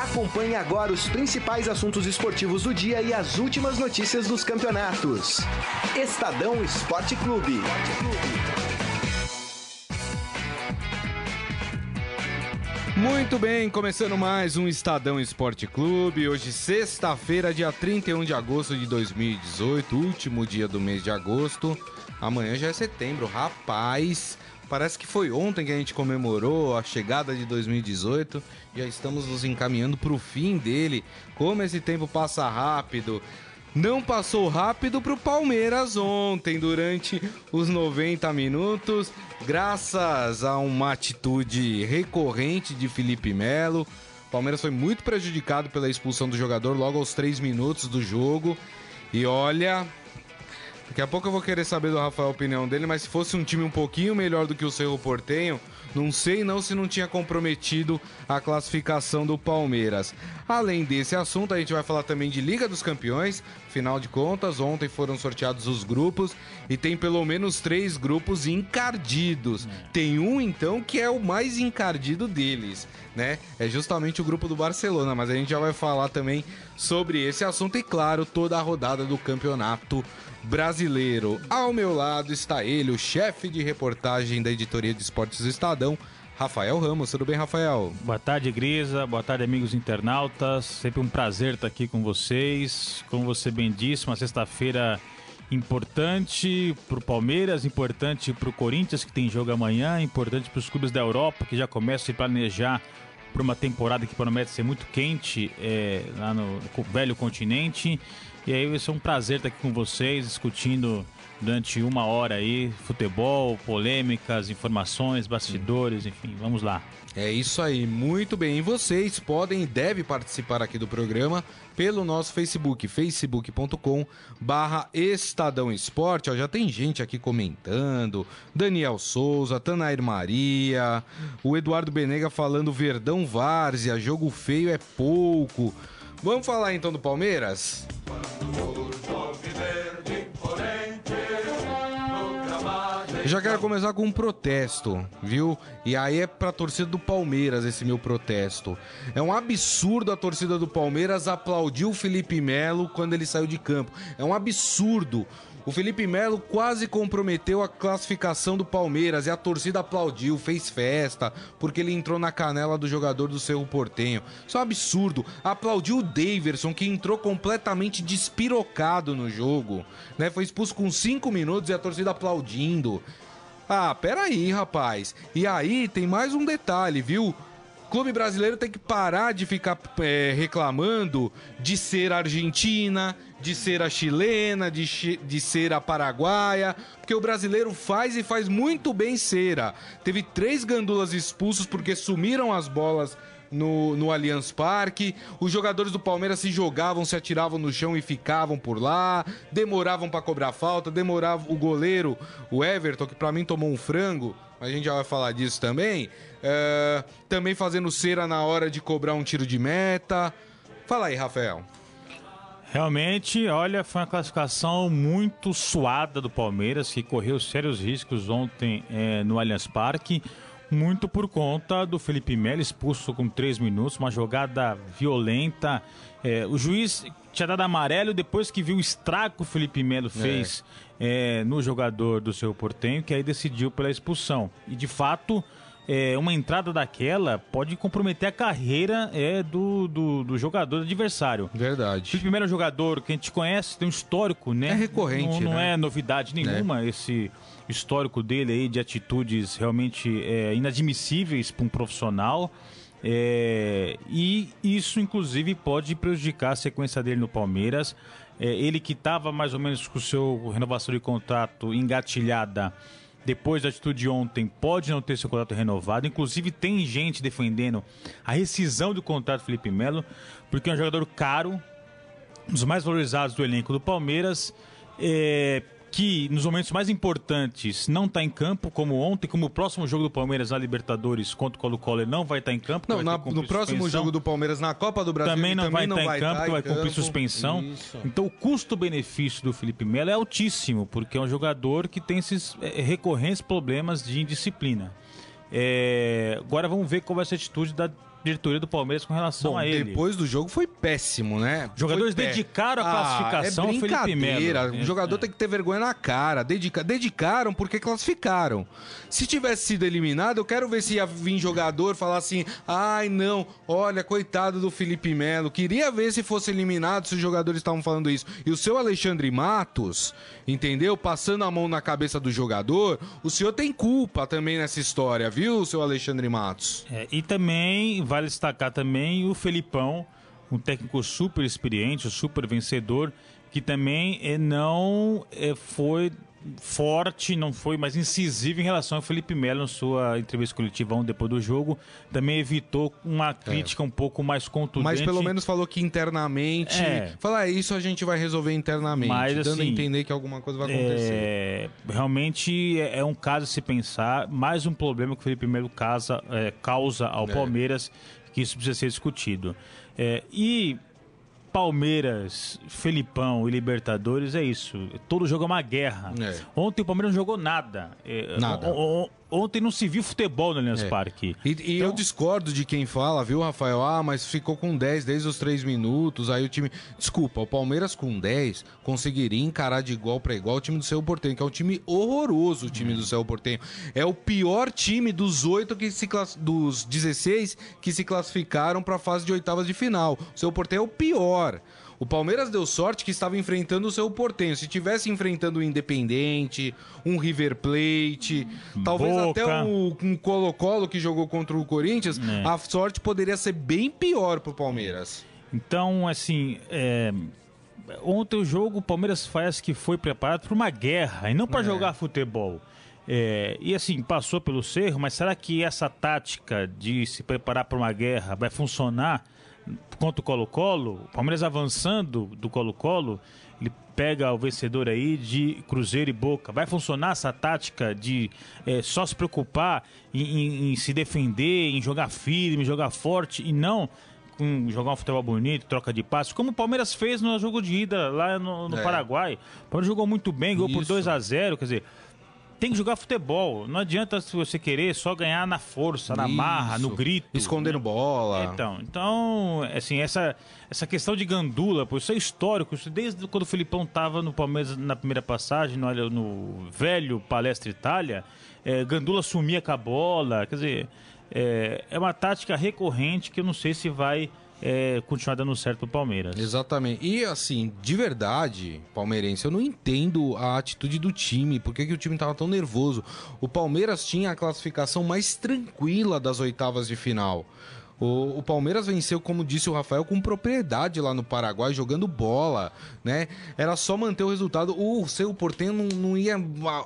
Acompanhe agora os principais assuntos esportivos do dia e as últimas notícias dos campeonatos. Estadão Esporte Clube. Muito bem, começando mais um Estadão Esporte Clube. Hoje, sexta-feira, dia 31 de agosto de 2018, último dia do mês de agosto. Amanhã já é setembro, rapaz. Parece que foi ontem que a gente comemorou a chegada de 2018. Já estamos nos encaminhando para o fim dele. Como esse tempo passa rápido. Não passou rápido para o Palmeiras ontem, durante os 90 minutos, graças a uma atitude recorrente de Felipe Melo. O Palmeiras foi muito prejudicado pela expulsão do jogador logo aos 3 minutos do jogo. E olha, Daqui a pouco eu vou querer saber do Rafael a opinião dele, mas se fosse um time um pouquinho melhor do que o Cerro Portenho, não sei não se não tinha comprometido a classificação do Palmeiras. Além desse assunto, a gente vai falar também de Liga dos Campeões. Final de contas, ontem foram sorteados os grupos e tem pelo menos três grupos encardidos. Tem um então que é o mais encardido deles, né? É justamente o grupo do Barcelona, mas a gente já vai falar também sobre esse assunto e claro, toda a rodada do campeonato brasileiro. Ao meu lado está ele, o chefe de reportagem da editoria de esportes do Estadão, Rafael Ramos. Tudo bem, Rafael? Boa tarde, Grisa. Boa tarde, amigos internautas. Sempre um prazer estar aqui com vocês. Como você bem disse, uma sexta-feira importante para o Palmeiras, importante para o Corinthians, que tem jogo amanhã, importante para os clubes da Europa, que já começam a se planejar para uma temporada que promete ser muito quente é, lá no, no velho continente. E aí vai ser um prazer estar aqui com vocês, discutindo durante uma hora aí futebol, polêmicas, informações, bastidores, enfim, vamos lá. É isso aí, muito bem. E vocês podem e devem participar aqui do programa pelo nosso Facebook, facebook.com barra Estadão Esporte. Ó, já tem gente aqui comentando, Daniel Souza, Tanair Maria, o Eduardo Benega falando Verdão Várzea, jogo feio é pouco. Vamos falar então do Palmeiras? Já quero começar com um protesto, viu? E aí é pra torcida do Palmeiras esse meu protesto. É um absurdo a torcida do Palmeiras aplaudir o Felipe Melo quando ele saiu de campo. É um absurdo. O Felipe Melo quase comprometeu a classificação do Palmeiras e a torcida aplaudiu, fez festa, porque ele entrou na canela do jogador do Cerro Portenho. Isso é um absurdo. Aplaudiu o Daverson, que entrou completamente despirocado no jogo. Né? Foi expulso com 5 minutos e a torcida aplaudindo. Ah, peraí, rapaz. E aí tem mais um detalhe, viu? clube brasileiro tem que parar de ficar é, reclamando de ser Argentina, de ser a chilena, de, de ser a paraguaia, porque o brasileiro faz e faz muito bem cera. Teve três gandulas expulsos porque sumiram as bolas no, no Allianz Parque. Os jogadores do Palmeiras se jogavam, se atiravam no chão e ficavam por lá. Demoravam para cobrar falta, demorava o goleiro, o Everton, que para mim tomou um frango, a gente já vai falar disso também. É, também fazendo cera na hora de cobrar um tiro de meta. Fala aí, Rafael. Realmente, olha, foi uma classificação muito suada do Palmeiras, que correu sérios riscos ontem é, no Allianz Parque, muito por conta do Felipe Melo expulso com três minutos, uma jogada violenta. É, o juiz tinha dado amarelo depois que viu o estrago que o Felipe Melo é. fez é. no jogador do seu Portenho, que aí decidiu pela expulsão. E de fato é, uma entrada daquela pode comprometer a carreira é, do, do, do jogador adversário. Verdade. O primeiro jogador que a gente conhece, tem um histórico, né? É recorrente. Não, não né? é novidade nenhuma é. esse histórico dele aí de atitudes realmente é, inadmissíveis para um profissional. É, e isso, inclusive, pode prejudicar a sequência dele no Palmeiras. É, ele que estava mais ou menos com o seu renovação de contrato engatilhada depois da atitude de ontem, pode não ter seu contrato renovado. Inclusive, tem gente defendendo a rescisão do contrato do Felipe Melo, porque é um jogador caro, um dos mais valorizados do elenco do Palmeiras. É, que nos momentos mais importantes não está em campo, como ontem, como o próximo jogo do Palmeiras na Libertadores contra o Colo-Colo não vai estar tá em campo. Não, na, no próximo jogo do Palmeiras na Copa do Brasil também não também vai não estar tá em campo, tá que vai campo. cumprir suspensão. Isso. Então o custo-benefício do Felipe Melo é altíssimo, porque é um jogador que tem esses é, recorrentes problemas de indisciplina. É, agora vamos ver qual vai ser a atitude da diretoria do Palmeiras com relação Bom, a ele. depois do jogo foi péssimo, né? Jogadores Foi dedicaram a classificação ah, é Felipe. Melo. O jogador É. tem que ter vergonha na cara. Dedica... Dedicaram porque classificaram. Se tivesse sido eliminado, eu quero ver se ia vir jogador falar assim: ai não, olha, coitado do Felipe Melo. Queria ver se fosse eliminado, se os jogadores estavam falando isso. E o seu Alexandre Matos, entendeu? Passando a mão na cabeça do jogador, o senhor tem culpa também nessa história, viu, seu Alexandre Matos? É, e também vale destacar também o Felipão, um técnico super experiente, super vencedor, que também eh, não eh, foi forte, não foi mais incisivo em relação ao Felipe Melo na sua entrevista coletiva ontem depois do jogo. Também evitou uma crítica um pouco mais contundente. Mas pelo menos falou que internamente. É. Fala, "É, isso a gente vai resolver internamente. Mas, dando a assim, entender que alguma coisa vai acontecer. É, realmente é é um caso a se pensar, mais um problema que o Felipe Melo causa, é, causa ao É. Palmeiras, que isso precisa ser discutido. É, e Palmeiras, Felipão e Libertadores é isso. Todo jogo é uma guerra. É. Ontem o Palmeiras não jogou nada. É, Nada. o- o- Ontem não se viu futebol no Allianz É. Parque. E, e eu Então- discordo de quem fala, viu, Rafael? Ah, mas ficou com 10 desde os 3 minutos. Aí o time. Desculpa, o Palmeiras com 10 conseguiria encarar de igual para igual o time do Cerro Portenho, que é um time horroroso, o time do Cerro Portenho. É o pior time dos 8 que se class... dos 16 que se classificaram para a fase de oitavas de final. O Cerro Portenho é o pior. O Palmeiras deu sorte que estava enfrentando o seu Portenho. Se tivesse enfrentando o Independente, um River Plate, talvez Boca. até o um Colo-Colo que jogou contra o Corinthians, É. a sorte poderia ser bem pior pro Palmeiras. Então, assim, é, ontem o jogo, o Palmeiras faz que foi preparado para uma guerra e não para É. jogar futebol. É, e assim, passou pelo cerro, mas será que essa tática de se preparar para uma guerra vai funcionar contra o Colo-Colo? O Palmeiras avançando do Colo-Colo, ele pega o vencedor aí de Cruzeiro e Boca. Vai funcionar essa tática de é, só se preocupar em, em- em se defender, em jogar firme, jogar forte e não com jogar um futebol bonito, troca de passos, como o Palmeiras fez no jogo de ida lá no, no É. Paraguai. O Palmeiras jogou muito bem, ganhou por Isso. 2 a 0 quer dizer, tem que jogar futebol. Não adianta se você querer só ganhar na força, na marra, no Isso. grito. Escondendo bola. Então, então, assim, essa, essa questão de gandula, pô, isso é histórico. Isso desde quando o Filipão tava no Palmeiras na primeira passagem, no, no velho Palestra Itália, é, gandula sumia com a bola. Quer dizer, é, é uma tática recorrente que eu não sei se vai é, continuar dando certo pro Palmeiras. Exatamente. E assim, de verdade, palmeirense, eu não entendo a atitude do time. Por que, que o time tava tão nervoso? O Palmeiras tinha a classificação mais tranquila das oitavas de final. O, o Palmeiras venceu, como disse o Rafael, com propriedade lá no Paraguai, jogando bola, né? Era só manter o resultado. O seu Portenho não, não ia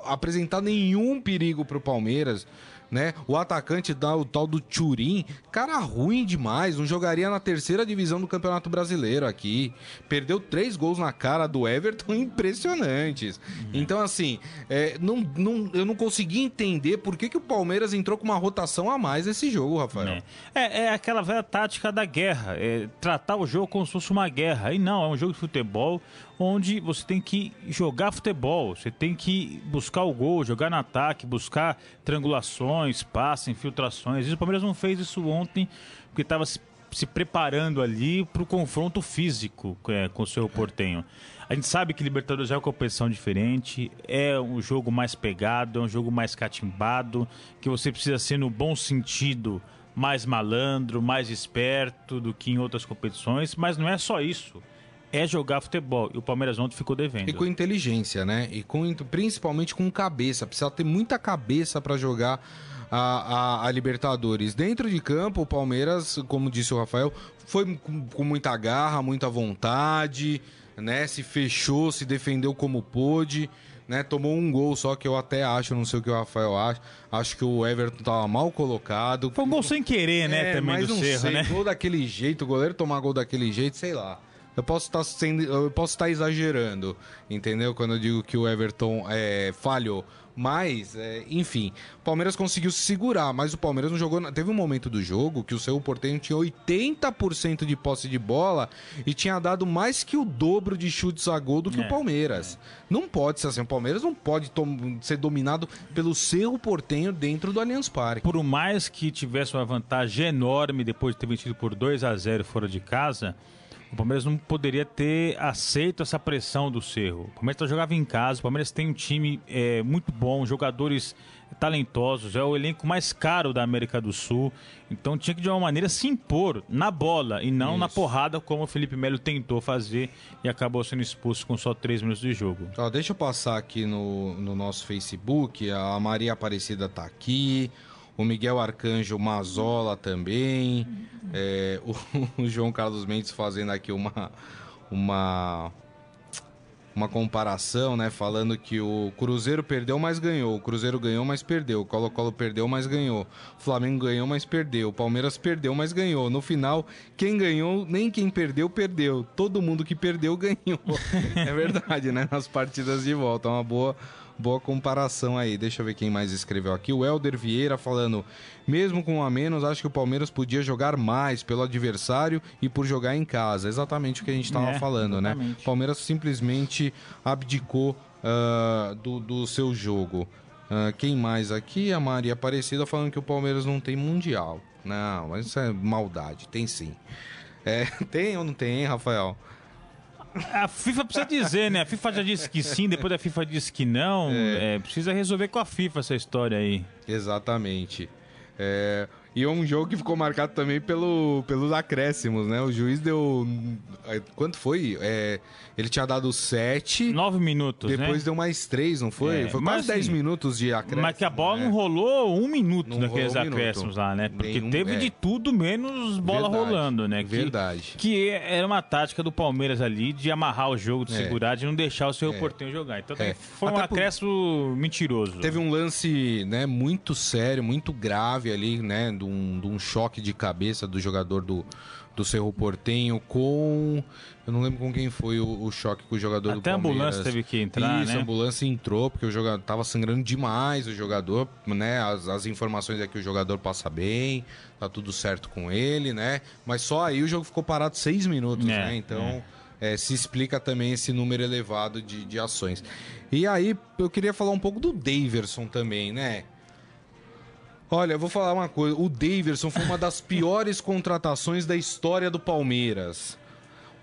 apresentar nenhum perigo pro Palmeiras né? O atacante dá o tal do Turim, cara ruim demais, não jogaria na terceira divisão do Campeonato Brasileiro aqui. Perdeu três gols na cara do Everton impressionantes. Então, assim, é, não, não, eu não consegui entender por que, que o Palmeiras entrou com uma rotação a mais nesse jogo, Rafael. É. É, é aquela velha tática da guerra, é tratar o jogo como se fosse uma guerra. E não, é um jogo de futebol onde você tem que jogar futebol, você tem que buscar o gol, jogar no ataque, buscar triangulações, passes, infiltrações. O Palmeiras não fez isso ontem porque estava se, se preparando ali para o confronto físico é, com o seu Portenho. A gente sabe que Libertadores é uma competição diferente, é um jogo mais pegado, é um jogo mais catimbado, que você precisa ser no bom sentido mais malandro, mais esperto do que em outras competições, mas não é só isso. É jogar futebol. E o Palmeiras ontem ficou devendo. E com inteligência, né? E com, principalmente com cabeça. Precisa ter muita cabeça para jogar a, a- a Libertadores. Dentro de campo, o Palmeiras, como disse o Rafael, foi com, com muita garra, muita vontade, né? Se fechou, se defendeu como pôde. Né, tomou um gol só que eu até acho, não sei o que o Rafael acha. Acho que o Everton tava mal colocado. Foi um gol sem querer, né, É, também mas do não sei, né? Gol daquele jeito, o goleiro tomar gol daquele jeito, sei lá. Eu posso estar sendo, eu posso estar exagerando, entendeu? Quando eu digo que o Everton é, falhou. Mas, é, enfim, o Palmeiras conseguiu se segurar, mas o Palmeiras não jogou. Teve um momento do jogo que o seu Portenho tinha 80% de posse de bola e tinha dado mais que o dobro de chutes a gol do que é, o Palmeiras. É. Não pode ser assim. O Palmeiras não pode ser dominado pelo seu Portenho dentro do Allianz Parque. Por mais que tivesse uma vantagem enorme depois de ter vencido por 2 a 0 fora de casa o Palmeiras não poderia ter aceito essa pressão do Cerro. O Palmeiras jogava em casa, o Palmeiras tem um time é, muito bom, jogadores talentosos, é o elenco mais caro da América do Sul. Então tinha que de uma maneira se impor na bola e não Isso. na porrada, como o Felipe Melo tentou fazer e acabou sendo expulso com só três minutos de jogo. Ó, deixa eu passar aqui no, no nosso Facebook. A Maria Aparecida tá aqui o Miguel Arcanjo Mazola também, é, o, o, João Carlos Mendes fazendo aqui uma, uma, uma comparação, né? Falando que o Cruzeiro perdeu, mas ganhou. O Cruzeiro ganhou, mas perdeu. O Colo-Colo perdeu, mas ganhou. O Flamengo ganhou, mas perdeu. O Palmeiras perdeu, mas ganhou. No final, quem ganhou, nem quem perdeu, perdeu. Todo mundo que perdeu, ganhou. é verdade, né? Nas partidas de volta. É uma boa Boa comparação aí. Deixa eu ver quem mais escreveu aqui. O Helder Vieira falando: mesmo com um a menos, acho que o Palmeiras podia jogar mais pelo adversário e por jogar em casa. Exatamente o que a gente estava é, falando, né? exatamente. né? O Palmeiras simplesmente abdicou uh, do, do seu jogo. Uh, quem mais aqui? A Maria Aparecida falando que o Palmeiras não tem mundial. Não, mas isso é maldade. Tem sim. É, tem ou não tem, hein, Rafael? A FIFA precisa dizer, né? A FIFA já disse que sim, depois a FIFA disse que não. É. É, precisa resolver com a FIFA essa história aí. Exatamente. É, e é um jogo que ficou marcado também pelo, pelos acréscimos, né? O juiz deu. Quanto foi? É, ele tinha dado sete. Nove minutos. Depois né? deu mais três, não foi? É, foi quase dez assim, minutos de acréscimo. Mas que a bola né? não rolou um minuto não naqueles um acréscimos minuto. lá, né? Porque Nenhum, teve é. de tudo menos bola Verdade. rolando, né? Que, Verdade. Que era uma tática do Palmeiras ali de amarrar o jogo, de é. segurar, de não deixar o seu é. jogar. Então é. foi um acréscimo por... mentiroso. Teve um lance né, muito sério, muito grave ali, né? De um, de um choque de cabeça do jogador do, do Cerro Portenho com. Eu não lembro com quem foi o, o choque com o jogador Até do Palmeiras. Até a ambulância teve que entrar, Isso, né? a ambulância entrou, porque o jogador tava sangrando demais o jogador, né? As, as informações é que o jogador passa bem, tá tudo certo com ele, né? Mas só aí o jogo ficou parado seis minutos, é, né? Então. É. É, se explica também esse número elevado de, de ações. E aí, eu queria falar um pouco do Daverson também, né? Olha, eu vou falar uma coisa. O Daverson foi uma das piores contratações da história do Palmeiras.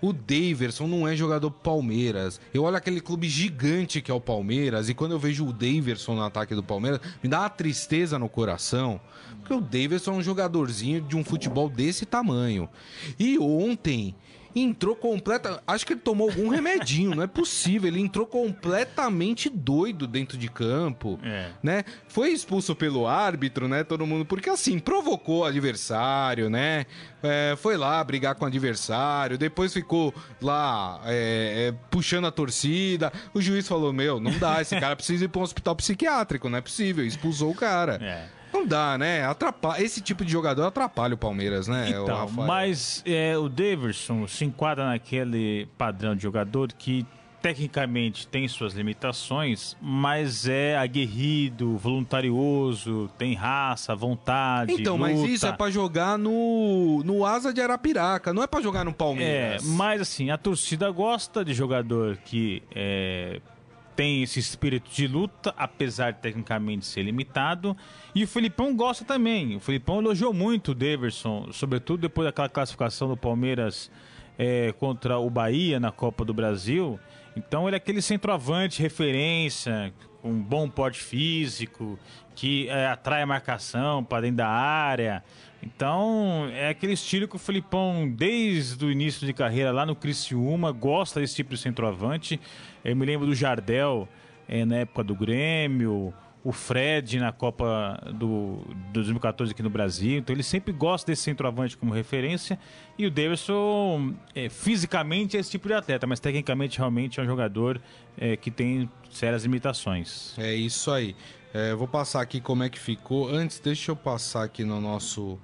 O Daverson não é jogador Palmeiras. Eu olho aquele clube gigante que é o Palmeiras e quando eu vejo o Daverson no ataque do Palmeiras, me dá uma tristeza no coração. Porque o Daverson é um jogadorzinho de um futebol desse tamanho. E ontem entrou completa. Acho que ele tomou algum remedinho, não é possível. Ele entrou completamente doido dentro de campo, é. né? Foi expulso pelo árbitro, né? Todo mundo, porque assim, provocou o adversário, né? É, foi lá brigar com o adversário, depois ficou lá é, é puxando a torcida. O juiz falou: Meu, não dá, esse cara precisa ir para um hospital psiquiátrico, não é possível. Expulsou o cara. É. Não dá, né? Atrapalha, esse tipo de jogador atrapalha o Palmeiras, né? Então, o mas é, o Davidson se enquadra naquele padrão de jogador que tecnicamente tem suas limitações, mas é aguerrido, voluntarioso, tem raça, vontade. Então, luta. mas isso é para jogar no, no Asa de Arapiraca, não é para jogar no Palmeiras. É, mas assim, a torcida gosta de jogador que é, tem esse espírito de luta, apesar de tecnicamente ser limitado. E o Felipão gosta também. O Felipão elogiou muito o Deverson, sobretudo depois daquela classificação do Palmeiras é, contra o Bahia na Copa do Brasil. Então ele é aquele centroavante, referência, com um bom porte físico, que é, atrai a marcação para dentro da área. Então, é aquele estilo que o Felipão, desde o início de carreira lá no Criciúma, gosta desse tipo de centroavante. Eu me lembro do Jardel é, na época do Grêmio, o Fred na Copa do, 2014 aqui no Brasil. Então ele sempre gosta desse centroavante como referência. E o Davidson, é, fisicamente, é esse tipo de atleta, mas tecnicamente realmente é um jogador é, que tem sérias limitações. É isso aí. É, vou passar aqui como é que ficou. Antes, deixa eu passar aqui no nosso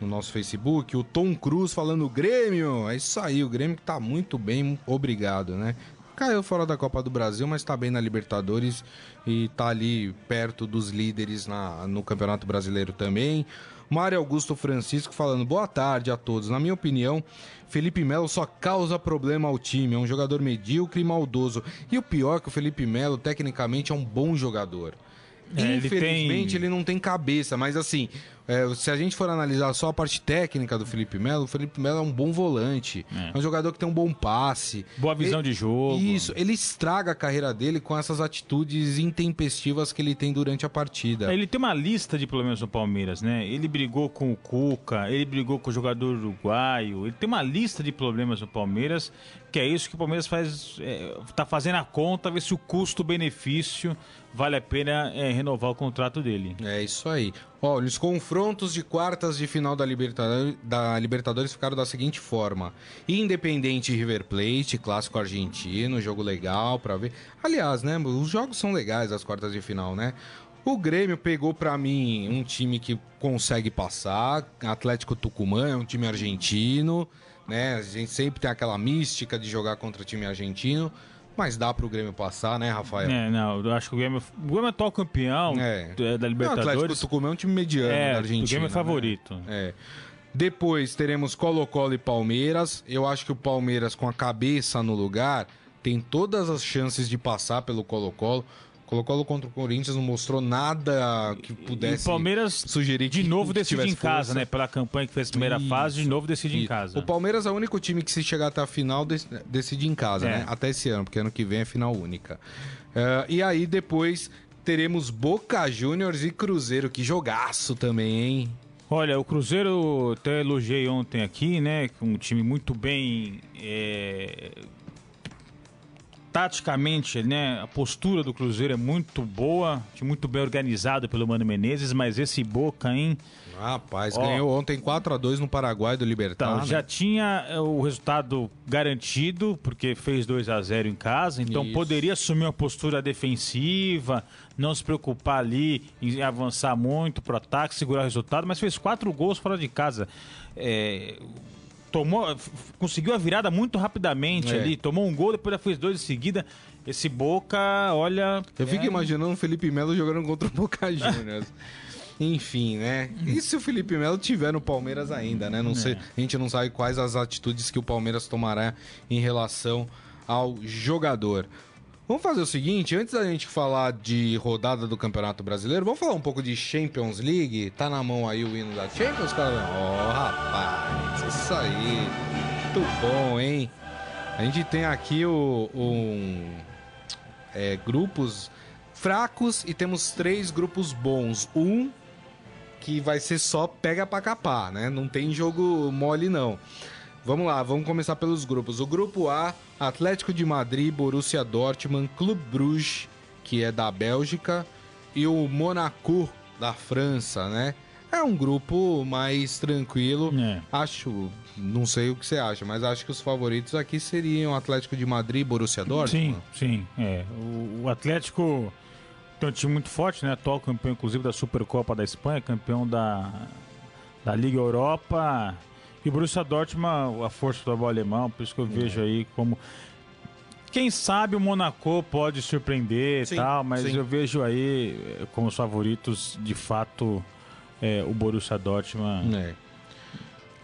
no nosso Facebook. O Tom Cruz falando Grêmio. É isso aí, o Grêmio que tá muito bem, obrigado, né? Caiu fora da Copa do Brasil, mas tá bem na Libertadores e tá ali perto dos líderes na, no Campeonato Brasileiro também. Mário Augusto Francisco falando boa tarde a todos. Na minha opinião, Felipe Melo só causa problema ao time. É um jogador medíocre e maldoso. E o pior é que o Felipe Melo, tecnicamente, é um bom jogador. É, Infelizmente, ele, tem... ele não tem cabeça, mas assim, é, se a gente for analisar só a parte técnica do Felipe Melo, o Felipe Melo é um bom volante. É. é um jogador que tem um bom passe. Boa visão ele, de jogo. Isso, ele estraga a carreira dele com essas atitudes intempestivas que ele tem durante a partida. Ele tem uma lista de problemas no Palmeiras, né? Ele brigou com o Cuca, ele brigou com o jogador uruguaio, ele tem uma lista de problemas no Palmeiras, que é isso que o Palmeiras faz, é, tá fazendo a conta, ver se o custo-benefício vale a pena é, renovar o contrato dele. É isso aí. Olha, os confrontos de quartas de final da Libertadores, da Libertadores ficaram da seguinte forma: Independente River Plate, clássico argentino, jogo legal para ver. Aliás, né, os jogos são legais as quartas de final, né? O Grêmio pegou para mim um time que consegue passar, Atlético Tucumã é um time argentino, né? A gente sempre tem aquela mística de jogar contra time argentino. Mas dá pro Grêmio passar, né, Rafael? É, não, eu acho que o Grêmio, o Grêmio é atual campeão é. da Libertadores. O Atlético Tucumã é um time mediano é, da Argentina. O Grêmio é né? favorito. Né? É. Depois teremos Colo-Colo e Palmeiras. Eu acho que o Palmeiras, com a cabeça no lugar, tem todas as chances de passar pelo Colo-Colo. Colo-Colo contra o Corinthians não mostrou nada que pudesse. E o Palmeiras sugerir de novo decide em casa, força. né? Pela campanha que fez a primeira isso, fase, de novo decide isso. em casa. O Palmeiras é o único time que, se chegar até a final, decide em casa, é. né? Até esse ano, porque ano que vem é final única. Uh, e aí depois teremos Boca Juniors e Cruzeiro. Que jogaço também, hein? Olha, o Cruzeiro até elogiei ontem aqui, né? Um time muito bem. É taticamente, né, a postura do Cruzeiro é muito boa, muito bem organizado pelo Mano Menezes, mas esse Boca, hein? Rapaz, Ó, ganhou ontem 4 a 2 no Paraguai do Libertar. Então, né? já tinha é, o resultado garantido, porque fez 2 a 0 em casa, então Isso. poderia assumir uma postura defensiva, não se preocupar ali em avançar muito pro ataque, segurar o resultado, mas fez quatro gols fora de casa. É, tomou, conseguiu a virada muito rapidamente é. ali, tomou um gol, depois já fez dois em seguida. Esse Boca, olha. Eu fico é... imaginando o Felipe Melo jogando contra o Boca Juniors. Enfim, né? E se o Felipe Melo tiver no Palmeiras ainda, né? Não é. sei, a gente não sabe quais as atitudes que o Palmeiras tomará em relação ao jogador. Vamos fazer o seguinte, antes da gente falar de rodada do Campeonato Brasileiro, vamos falar um pouco de Champions League? Tá na mão aí o hino da Champions, cara? Ó, oh, rapaz, isso aí. Muito bom, hein? A gente tem aqui o, um, é, grupos fracos e temos três grupos bons. Um que vai ser só pega pra capar, né? Não tem jogo mole, não. Vamos lá, vamos começar pelos grupos. O grupo A, Atlético de Madrid, Borussia Dortmund, Clube Bruges, que é da Bélgica, e o Monaco da França, né? É um grupo mais tranquilo. É. Acho, não sei o que você acha, mas acho que os favoritos aqui seriam Atlético de Madrid e Borussia Dortmund. Sim, sim. É. O, o Atlético tem um time muito forte, né? Atual campeão, inclusive, da Supercopa da Espanha, campeão da, da Liga Europa e o Borussia Dortmund, a força do futebol alemão, por isso que eu vejo é. aí como quem sabe o Monaco pode surpreender e tal, mas sim. eu vejo aí eh, como os favoritos, de fato, é, o Borussia Dortmund. É.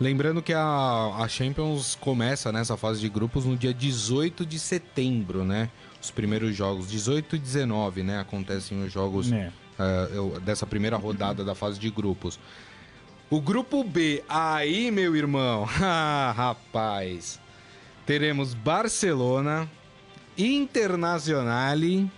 Lembrando que a, a Champions começa nessa fase de grupos no dia 18 de setembro, né? Os primeiros jogos, 18 e 19, né? Acontecem os jogos é. uh, dessa primeira rodada da fase de grupos. O grupo B, aí, meu irmão, ah, rapaz. Teremos Barcelona, Internazionale,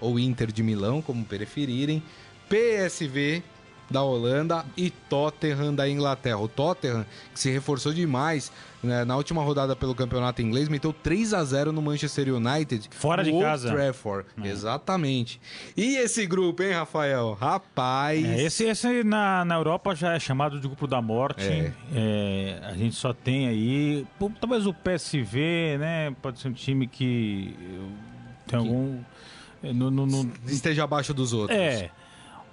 ou Inter de Milão, como preferirem, PSV, da Holanda e Tottenham da Inglaterra. O Tottenham, que se reforçou demais né, na última rodada pelo campeonato inglês, meteu 3 a 0 no Manchester United. Fora de Old casa. Trafford. É. Exatamente. E esse grupo, hein, Rafael? Rapaz. É, esse esse na, na Europa já é chamado de grupo da morte. É. É, a gente só tem aí. Talvez o PSV, né? Pode ser um time que tem que... algum. No, no, no... Esteja abaixo dos outros. É.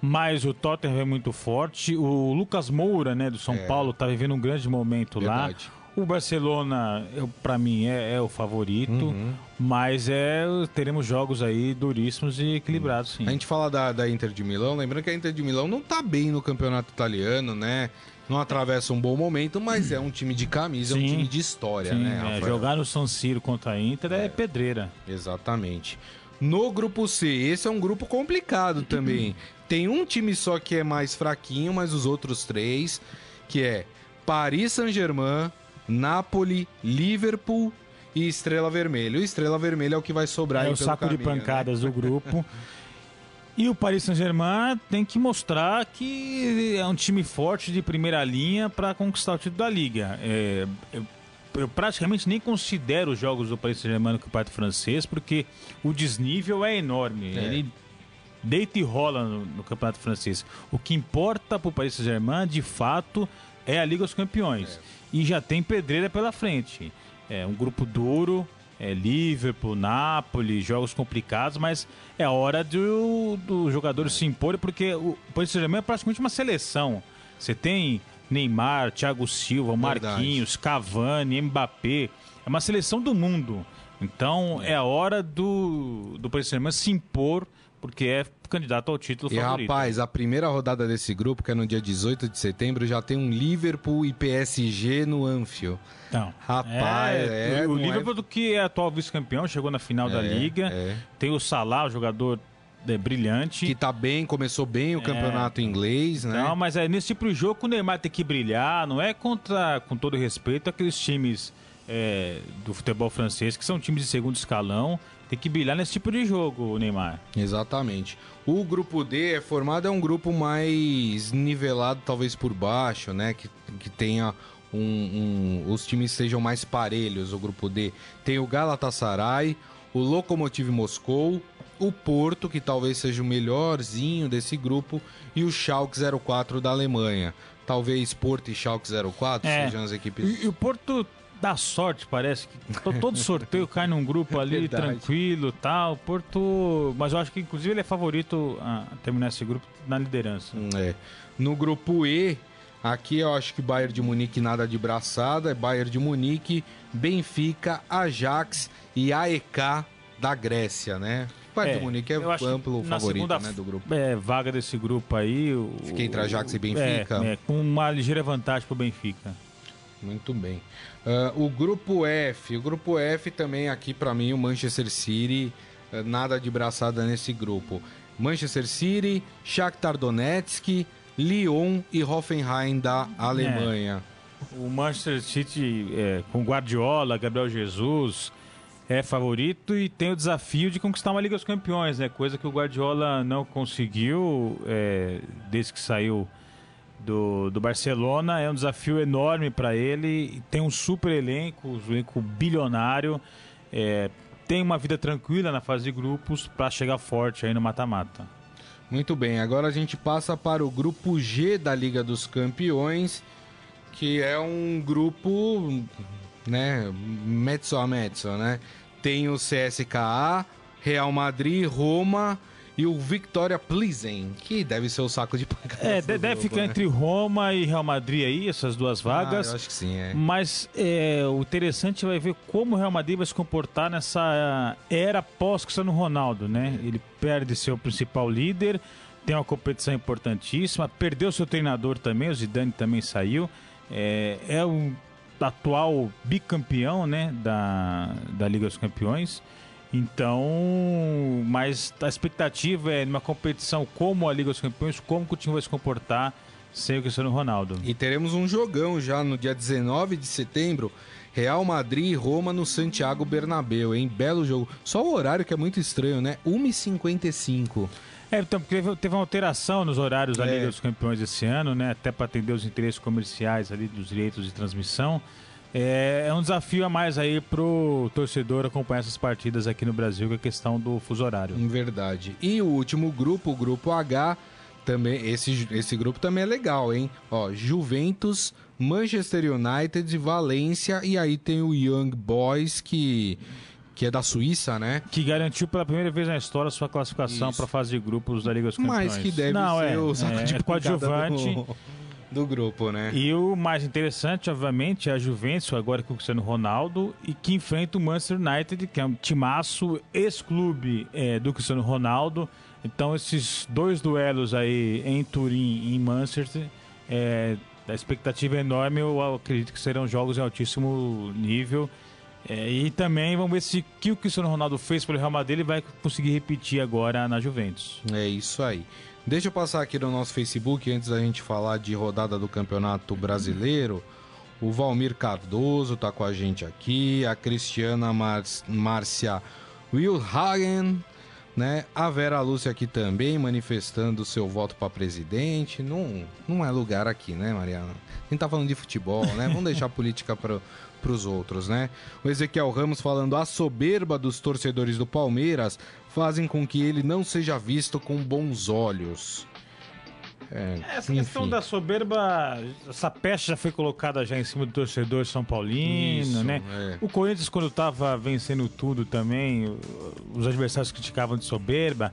Mas o Tottenham é muito forte. O Lucas Moura, né, do São É. Paulo, tá vivendo um grande momento Verdade. lá. O Barcelona, para mim, é, é o favorito. Uhum. Mas é, teremos jogos aí duríssimos e equilibrados, sim. A gente fala da, da Inter de Milão, lembrando que a Inter de Milão não tá bem no campeonato italiano, né? Não atravessa um bom momento, mas é um time de camisa, é um Sim. time de história, Sim, né, é, jogar no San Siro contra a Inter é, pedreira. Exatamente. No grupo C, esse é um grupo complicado também. Tem um time só que é mais fraquinho, mas os outros três, que é Paris Saint-Germain, Napoli, Liverpool e Estrela Vermelha. O Estrela Vermelha é o que vai sobrar É o saco de caminho, né? pancadas do grupo. E o Paris Saint-Germain tem que mostrar que é um time forte de primeira linha para conquistar o título da Liga. É, eu, praticamente nem considero os jogos do Paris Saint-Germain no campeonato francês, porque o desnível é enorme. É. Ele deita e rola no, no campeonato francês. O que importa para o Paris Saint-Germain, de fato, é a Liga dos Campeões. E já tem pedreira pela frente. É um grupo duro, é Liverpool, Napoli, jogos complicados, mas é hora do, do jogador se impor, porque o Paris Saint-Germain é praticamente uma seleção. Você tem Neymar, Thiago Silva, Verdade. Marquinhos, Cavani, Mbappé. É uma seleção do mundo. Então é, a hora do, do Paris Saint-Germain se impor, porque é candidato ao título E favorito. rapaz, a primeira rodada desse grupo, que é no dia 18 de setembro, já tem um Liverpool e PSG no Anfield. Não. Rapaz, é, o não é- Liverpool, do que é atual vice-campeão, chegou na final da É, Liga. é. Tem o Salah, o jogador é, brilhante. Que tá bem, começou bem o campeonato inglês, né? Não, mas é nesse tipo de jogo que o Neymar tem que brilhar, não é contra, com todo respeito, aqueles times é, do futebol francês, que são times de segundo escalão, tem que brilhar nesse tipo de jogo, o Neymar. Exatamente. O grupo D é formado é um grupo mais nivelado, talvez por baixo, né? Que, que tenha um, um- os times sejam mais parelhos. O grupo D tem o Galatasaray, o Lokomotiv Moscou, o Porto, que talvez seja o melhorzinho desse grupo, e o Schalke 04 da Alemanha. Talvez Porto e Schalke 04 É. sejam as equipes. E, e o Porto dá sorte, parece que to- todo sorteio cai num grupo ali Verdade. tranquilo tal. Porto. Mas eu acho que inclusive ele é favorito a terminar esse grupo na liderança. É. No grupo E, aqui eu acho que Bayern de Munique nada de braçada, é Bayern de Munique, Benfica, Ajax e AEK da Grécia, né? O Bayern É, de Munique é eu acho que amplo favorito né, do grupo. É, vaga desse grupo aí. o- Fica entre Ajax e o- Benfica? É, é, com uma ligeira vantagem pro Benfica. Muito bem. Ah, o grupo F, o grupo F também aqui pra mim o Manchester City, eh, nada de braçada nesse grupo. Manchester City, Shakhtar Donetsk, Lyon e Hoffenheim da Alemanha. O Manchester City é, com Guardiola, Gabriel Jesus é favorito e tem o desafio de conquistar uma Liga dos Campeões, né? Coisa que o Guardiola não conseguiu é, desde que saiu do, do Barcelona. É um desafio enorme para ele. Tem um super elenco, um elenco bilionário. é, tem uma vida tranquila na fase de grupos para chegar forte aí no mata-mata. Muito bem, agora a gente passa para o grupo G da Liga dos Campeões, que é um grupo, né, mezzo a mezzo, né? Tem o CSKA, Real Madrid, Roma e o Victoria Plizen, que deve ser o saco de pancadas. É, deve ficar né? entre Roma e Real Madrid aí, essas duas vagas. Ah, eu acho que sim, é. Mas é, o interessante vai ver como o Real Madrid vai se comportar nessa era pós-Cristiano Ronaldo, né? Ele perde seu principal líder, tem uma competição importantíssima, perdeu seu treinador também, o Zidane também saiu. É, é o atual bicampeão, né, da, da Liga dos Campeões. Então, mas a expectativa é numa competição como a Liga dos Campeões, como o time vai se comportar sem o Cristiano Ronaldo. E teremos um jogão já no dia 19 de setembro. Real Madrid e Roma no Santiago Bernabéu, hein? Belo jogo. Só o horário que é muito estranho, né? 1h55. É, então, porque teve, teve uma alteração nos horários da É. Liga dos Campeões esse ano, né? Até para atender os interesses comerciais ali dos direitos de transmissão. É, é um desafio a mais aí pro torcedor acompanhar essas partidas aqui no Brasil, que é a questão do fuso horário. Em verdade. E o último grupo, o grupo H, também esse, esse grupo também é legal, hein? Ó, Juventus, Manchester United, Valência e aí tem o Young Boys que que é da Suíça, né? Que garantiu pela primeira vez na história sua classificação para a fase de grupos da Liga dos Campeões. Mas que deve Não, ser é, o saco é, de é coadjuvante. do, do grupo, né? E o mais interessante, obviamente, é a Juventus, agora com o Cristiano Ronaldo, e que enfrenta o Manchester United, que é um timaço ex-clube é, do Cristiano Ronaldo. Então, esses dois duelos aí em Turim e em Manchester, é, a expectativa é enorme. Eu acredito que serão jogos de altíssimo nível. É, e também vamos ver se o que o Cristiano Ronaldo fez pelo Real Madrid ele vai conseguir repetir agora na Juventus. É isso aí. Deixa eu passar aqui no nosso Facebook antes da gente falar de rodada do Campeonato Brasileiro. O Valmir Cardoso tá com a gente aqui, a Cristiana Mar Márcia Wilhagen, né? A Vera Lúcia aqui também manifestando seu voto para presidente. Não, não é lugar aqui, né, Mariana? A gente tá falando de futebol, né? Vamos deixar a política para para os outros, né? O Ezequiel Ramos falando a soberba dos torcedores do Palmeiras fazem com que ele não seja visto com bons olhos. É, essa enfim. questão da soberba, essa peste já foi colocada já em cima do torcedor São Paulino, Isso, né? É. O Corinthians, quando estava vencendo tudo também, os adversários criticavam de soberba.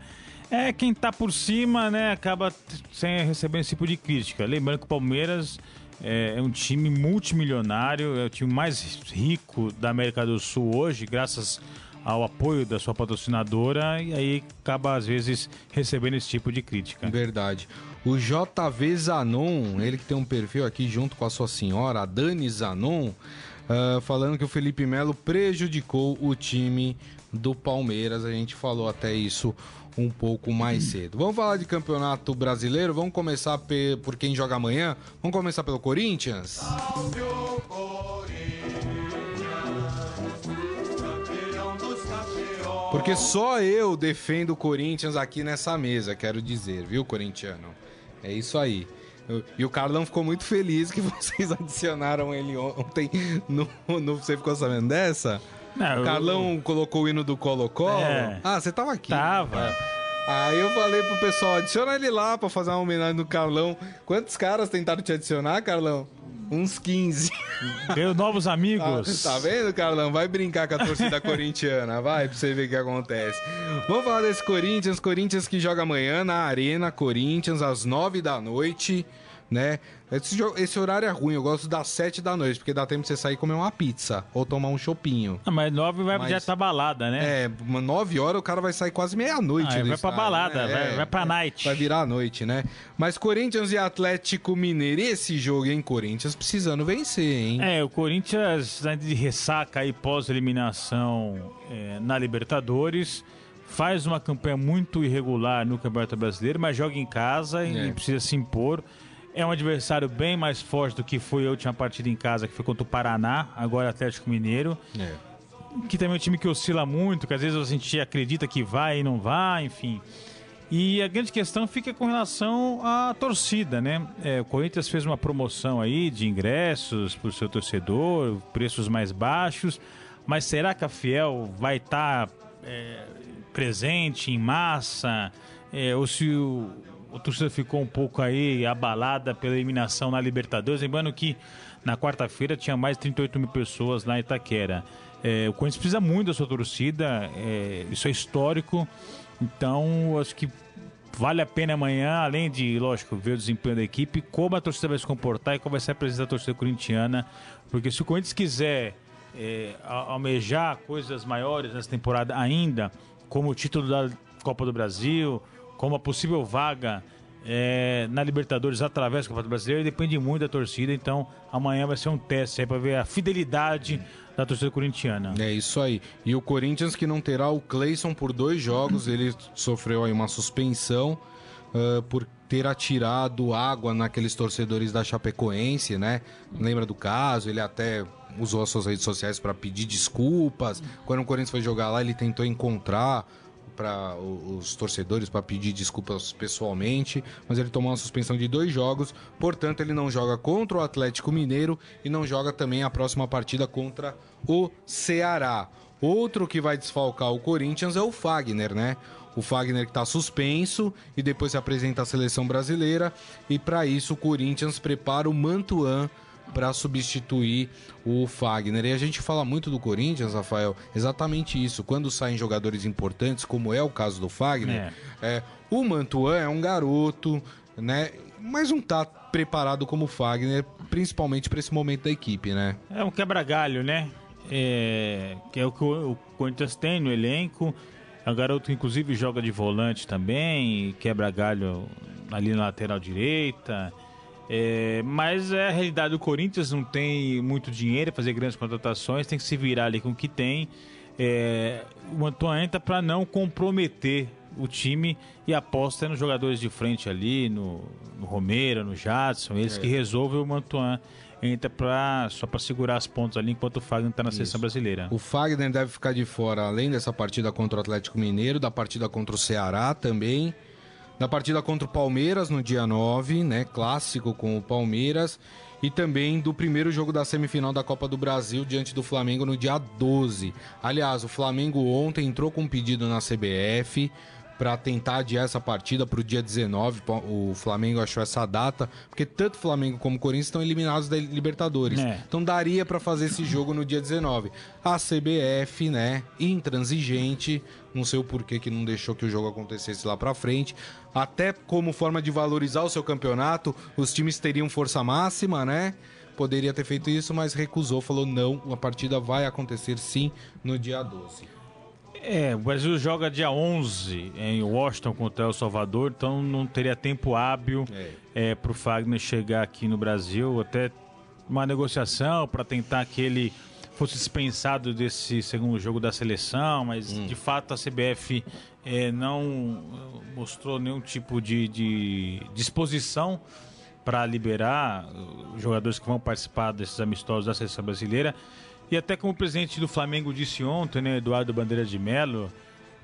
É quem está por cima, né? Acaba sem receber esse tipo de crítica. Lembrando que o Palmeiras é, é, um time multimilionário, é o time mais rico da América do Sul hoje, graças ao apoio da sua patrocinadora, e aí acaba às vezes recebendo esse tipo de crítica. Verdade. O JV Zanon, ele que tem um perfil aqui junto com a sua senhora, a Dani Zanon, uh, falando que o Felipe Melo prejudicou o time do Palmeiras. A gente falou até isso um pouco mais cedo. Vamos falar de campeonato brasileiro? Vamos começar por quem joga amanhã? Vamos começar pelo Corinthians? Salve o Porque só eu defendo o Corinthians aqui nessa mesa, quero dizer, viu, corintiano? É isso aí. E o Carlão ficou muito feliz que vocês adicionaram ele ontem. No, no, você ficou sabendo dessa? Não, o Carlão eu... colocou o hino do Colo-Colo. É. Ah, você tava aqui. Tava. É. Aí eu falei pro pessoal, adiciona ele lá pra fazer uma homenagem no Carlão. Quantos caras tentaram te adicionar, Carlão? Uns 15. Deu novos amigos. Tá, tá, vendo, Carlão? Vai brincar com a torcida corintiana, vai pra você ver o que acontece. Vamos falar desse Corinthians. Corinthians que joga amanhã na Arena Corinthians, às 9 da noite né? Esse, esse, horário é ruim, eu gosto das 7 da noite, porque dá tempo de você sair e comer uma pizza ou tomar um chopinho. Ah, mas 9 vai, mas, já tá balada, né? É, 9 horas o cara vai sair quase meia-noite. Ah, vai pra balada, né? vai, é, vai pra night. Vai virar a noite, né? Mas Corinthians e Atlético Mineiro, esse jogo, hein? Corinthians precisando vencer, hein? É, o Corinthians de ressaca aí pós-eliminação é, na Libertadores faz uma campanha muito irregular no Campeonato Brasileiro, mas joga em casa é. e precisa se impor. É um adversário bem mais forte do que foi a última partida em casa, que foi contra o Paraná, agora Atlético Mineiro. É. Que também é um time que oscila muito, que às vezes a gente acredita que vai e não vai, enfim. E a grande questão fica com relação à torcida, né? É, o Corinthians fez uma promoção aí de ingressos para o seu torcedor, preços mais baixos, mas será que a Fiel vai estar tá, é, presente em massa? É, ou se o, o torcedor ficou um pouco aí abalada pela eliminação na Libertadores. Lembrando que na quarta-feira tinha mais de 38 mil pessoas lá em Itaquera. É, o Corinthians precisa muito da sua torcida, é, isso é histórico. Então, acho que vale a pena amanhã, além de, lógico, ver o desempenho da equipe, como a torcida vai se comportar e qual vai ser a presença da torcida corintiana. Porque se o Corinthians quiser é, almejar coisas maiores nessa temporada ainda, como o título da Copa do Brasil, como a possível vaga é, na Libertadores através do Campeonato Brasileiro depende muito da torcida, então amanhã vai ser um teste para ver a fidelidade da torcida corintiana. É isso aí. E o Corinthians que não terá o Cleison por dois jogos, ele sofreu aí uma suspensão uh, por ter atirado água naqueles torcedores da Chapecoense, né? Lembra do caso? Ele até usou as suas redes sociais para pedir desculpas. Quando o Corinthians foi jogar lá, ele tentou encontrar para os torcedores para pedir desculpas pessoalmente, mas ele tomou uma suspensão de dois jogos, portanto ele não joga contra o Atlético Mineiro e não joga também a próxima partida contra o Ceará. Outro que vai desfalcar o Corinthians é o Fagner, né? O Fagner que está suspenso e depois se apresenta à seleção brasileira e para isso o Corinthians prepara o Mantuan para substituir o Fagner. E a gente fala muito do Corinthians, Rafael, exatamente isso. Quando saem jogadores importantes, como é o caso do Fagner, é. É, o Mantuan é um garoto, né? Mas não tá preparado como o Fagner, principalmente para esse momento da equipe, né? É um quebra-galho, né? É, que é o que o Corinthians tem no elenco. É um garoto que inclusive joga de volante também, quebra galho ali na lateral direita. É, mas é a realidade do Corinthians, não tem muito dinheiro fazer grandes contratações, tem que se virar ali com o que tem. É, o Antônio entra para não comprometer o time e aposta nos jogadores de frente ali, no, no Romero, no Jadson, eles é. que resolvem o Mantuan entra pra, só para segurar as pontas ali enquanto o Fagner está na Isso. seleção brasileira. O Fagner deve ficar de fora, além dessa partida contra o Atlético Mineiro, da partida contra o Ceará também, da partida contra o Palmeiras no dia 9, né? Clássico com o Palmeiras. E também do primeiro jogo da semifinal da Copa do Brasil diante do Flamengo no dia 12. Aliás, o Flamengo ontem entrou com um pedido na CBF para tentar adiar essa partida para o dia 19. O Flamengo achou essa data, porque tanto Flamengo como Corinthians estão eliminados da Libertadores. É. Então daria para fazer esse jogo no dia 19. A CBF, né, intransigente, não sei o porquê que não deixou que o jogo acontecesse lá para frente. Até como forma de valorizar o seu campeonato, os times teriam força máxima, né? Poderia ter feito isso, mas recusou, falou não, a partida vai acontecer sim no dia 12. É, o Brasil joga dia 11 em Washington contra El Salvador, então não teria tempo hábil é. é, para o Fagner chegar aqui no Brasil, até uma negociação para tentar que ele fosse dispensado desse segundo jogo da seleção, mas hum. de fato a CBF é, não mostrou nenhum tipo de, de disposição para liberar os jogadores que vão participar desses amistosos da seleção brasileira. E até como o presidente do Flamengo disse ontem, né, Eduardo Bandeira de Mello,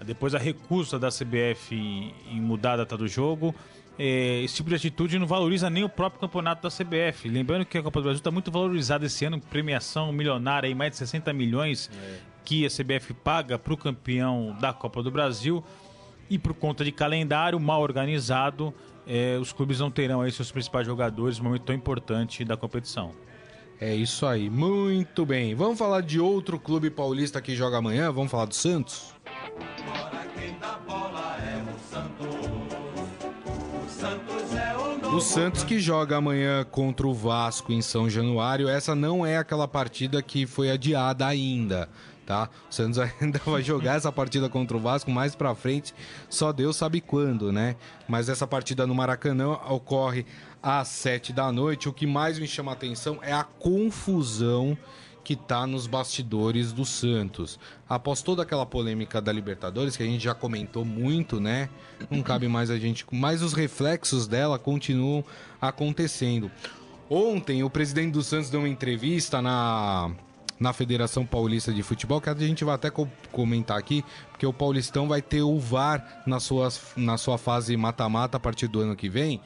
depois da recusa da CBF em, em mudar a data do jogo, é, esse tipo de atitude não valoriza nem o próprio campeonato da CBF. Lembrando que a Copa do Brasil está muito valorizada esse ano, premiação milionária, aí, mais de 60 milhões é. que a CBF paga para o campeão da Copa do Brasil. E por conta de calendário mal organizado, é, os clubes não terão aí seus principais jogadores no momento tão importante da competição. É isso aí, muito bem. Vamos falar de outro clube paulista que joga amanhã? Vamos falar do Santos? O Santos que joga amanhã contra o Vasco em São Januário. Essa não é aquela partida que foi adiada ainda, tá? O Santos ainda vai jogar essa partida contra o Vasco mais para frente, só Deus sabe quando, né? Mas essa partida no Maracanã ocorre às sete da noite. O que mais me chama a atenção é a confusão que está nos bastidores do Santos. Após toda aquela polêmica da Libertadores, que a gente já comentou muito, né? Não cabe mais a gente. Mas os reflexos dela continuam acontecendo. Ontem, o presidente do Santos deu uma entrevista na, na Federação Paulista de Futebol, que a gente vai até comentar aqui, porque o Paulistão vai ter o VAR na, suas, na sua fase mata-mata a partir do ano que vem.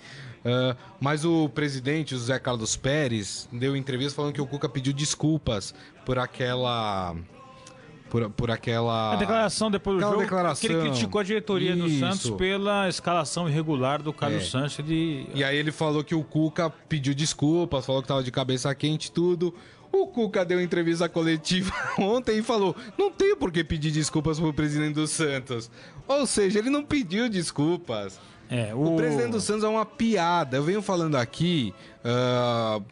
Uh, mas o presidente, o José Carlos Pérez, deu entrevista falando que o Cuca pediu desculpas por aquela. Por, por aquela. A declaração depois do jogo. Declaração. Que ele criticou a diretoria Isso. do Santos pela escalação irregular do Carlos é. Sanches. De... E aí ele falou que o Cuca pediu desculpas, falou que tava de cabeça quente tudo. O Cuca deu entrevista coletiva ontem e falou: não tenho por que pedir desculpas pro presidente do Santos. Ou seja, ele não pediu desculpas. É, o... o... presidente do Santos é uma piada. Eu venho falando aqui uh,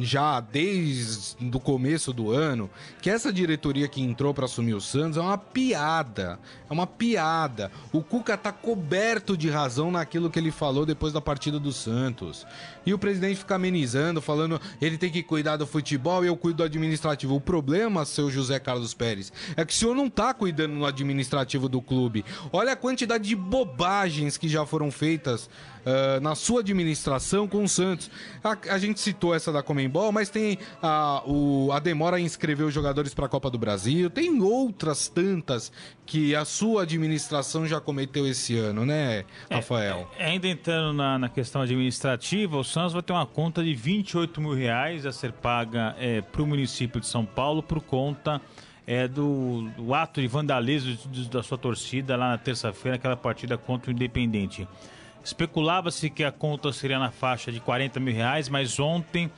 já desde o começo do ano que essa diretoria que entrou para assumir o Santos é uma piada. É uma piada. O Cuca tá coberto de razão naquilo que ele falou depois da partida do Santos. E o presidente fica amenizando, falando ele tem que cuidar do futebol e eu cuido do administrativo. O problema, seu José Carlos Pérez, é que o senhor não tá cuidando no administrativo do clube. Olha a quantidade de bobagens que já foram feitas uh, na sua administração com o Santos. A, a, gente citou essa da Comembol, mas tem a, o, a demora em inscrever os jogadores para a Copa do Brasil, tem outras tantas que a sua administração já cometeu esse ano, né, é, Rafael? É, ainda entrando na, na, questão administrativa, o Santos vai ter uma conta de 28 mil reais a ser paga é, para o município de São Paulo por conta é, do, do ato de vandalismo da sua torcida lá na terça-feira, aquela partida contra o Independente. Especulava-se que a conta seria na faixa de 40 mil reais, mas ontem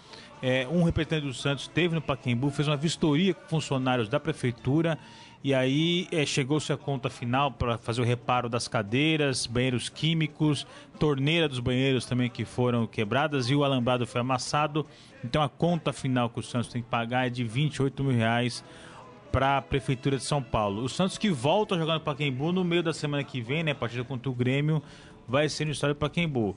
é, um representante do Santos esteve no Paquembu, fez uma vistoria com funcionários da prefeitura e aí é, chegou-se a conta final para fazer o reparo das cadeiras, banheiros químicos, torneira dos banheiros também que foram quebradas e o alambrado foi amassado. Então a conta final que o Santos tem que pagar é de 28 mil reais para a Prefeitura de São Paulo. O Santos que volta a jogar no Paquembu no meio da semana que vem, né, a partida contra o Grêmio, vai ser no estádio Paquembu.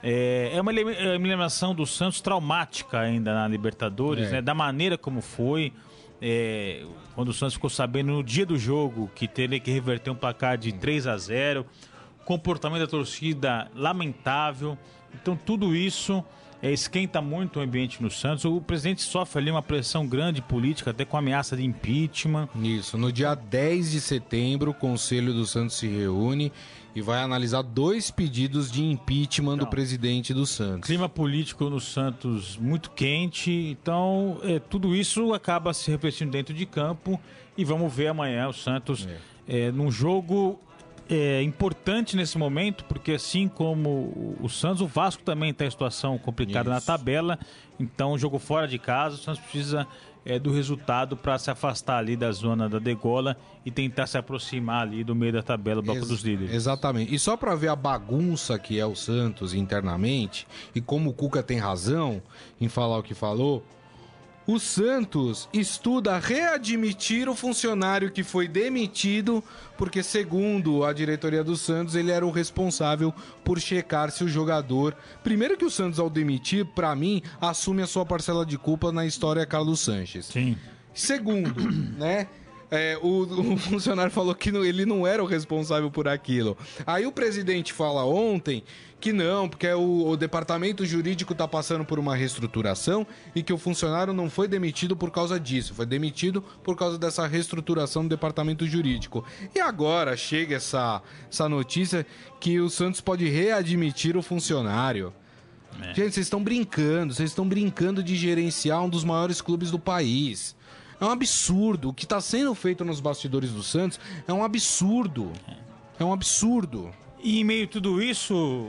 É, é uma é eliminação do Santos traumática ainda na Libertadores, é. né, da maneira como foi. É, quando o Santos ficou sabendo no dia do jogo que teria que reverter um placar de 3 a 0 comportamento da torcida lamentável. Então tudo isso é, esquenta muito o ambiente no Santos. O presidente sofre ali uma pressão grande política, até com ameaça de impeachment. Isso. No dia 10 de setembro, o Conselho do Santos se reúne e vai analisar dois pedidos de impeachment do presidente do Santos. Clima político no Santos muito quente, então é, tudo isso acaba se refletindo dentro de campo e vamos ver amanhã o Santos é. É, num jogo é importante nesse momento, porque assim como o Santos, o Vasco também está em situação complicada Isso. na tabela. Então, jogo fora de casa, o Santos precisa é, do resultado para se afastar ali da zona da degola e tentar se aproximar ali do meio da tabela do bloco dos líderes. Exatamente. E só para ver a bagunça que é o Santos internamente e como o Cuca tem razão em falar o que falou, o Santos estuda readmitir o funcionário que foi demitido, porque, segundo a diretoria do Santos, ele era o responsável por checar se o jogador. Primeiro, que o Santos, ao demitir, para mim, assume a sua parcela de culpa na história Carlos Sanches. Sim. Segundo, né? É, o, o, funcionário falou que não, ele não era o responsável por aquilo. Aí o presidente fala ontem que não, porque o, o departamento jurídico está passando por uma reestruturação e que o funcionário não foi demitido por causa disso, foi demitido por causa dessa reestruturação do departamento jurídico. E agora chega essa, essa notícia que o Santos pode readmitir o funcionário. É. Gente, vocês estão brincando, vocês estão brincando de gerenciar um dos maiores clubes do país. É um absurdo. O que está sendo feito nos bastidores do Santos é um absurdo. É um absurdo. E em meio a tudo isso,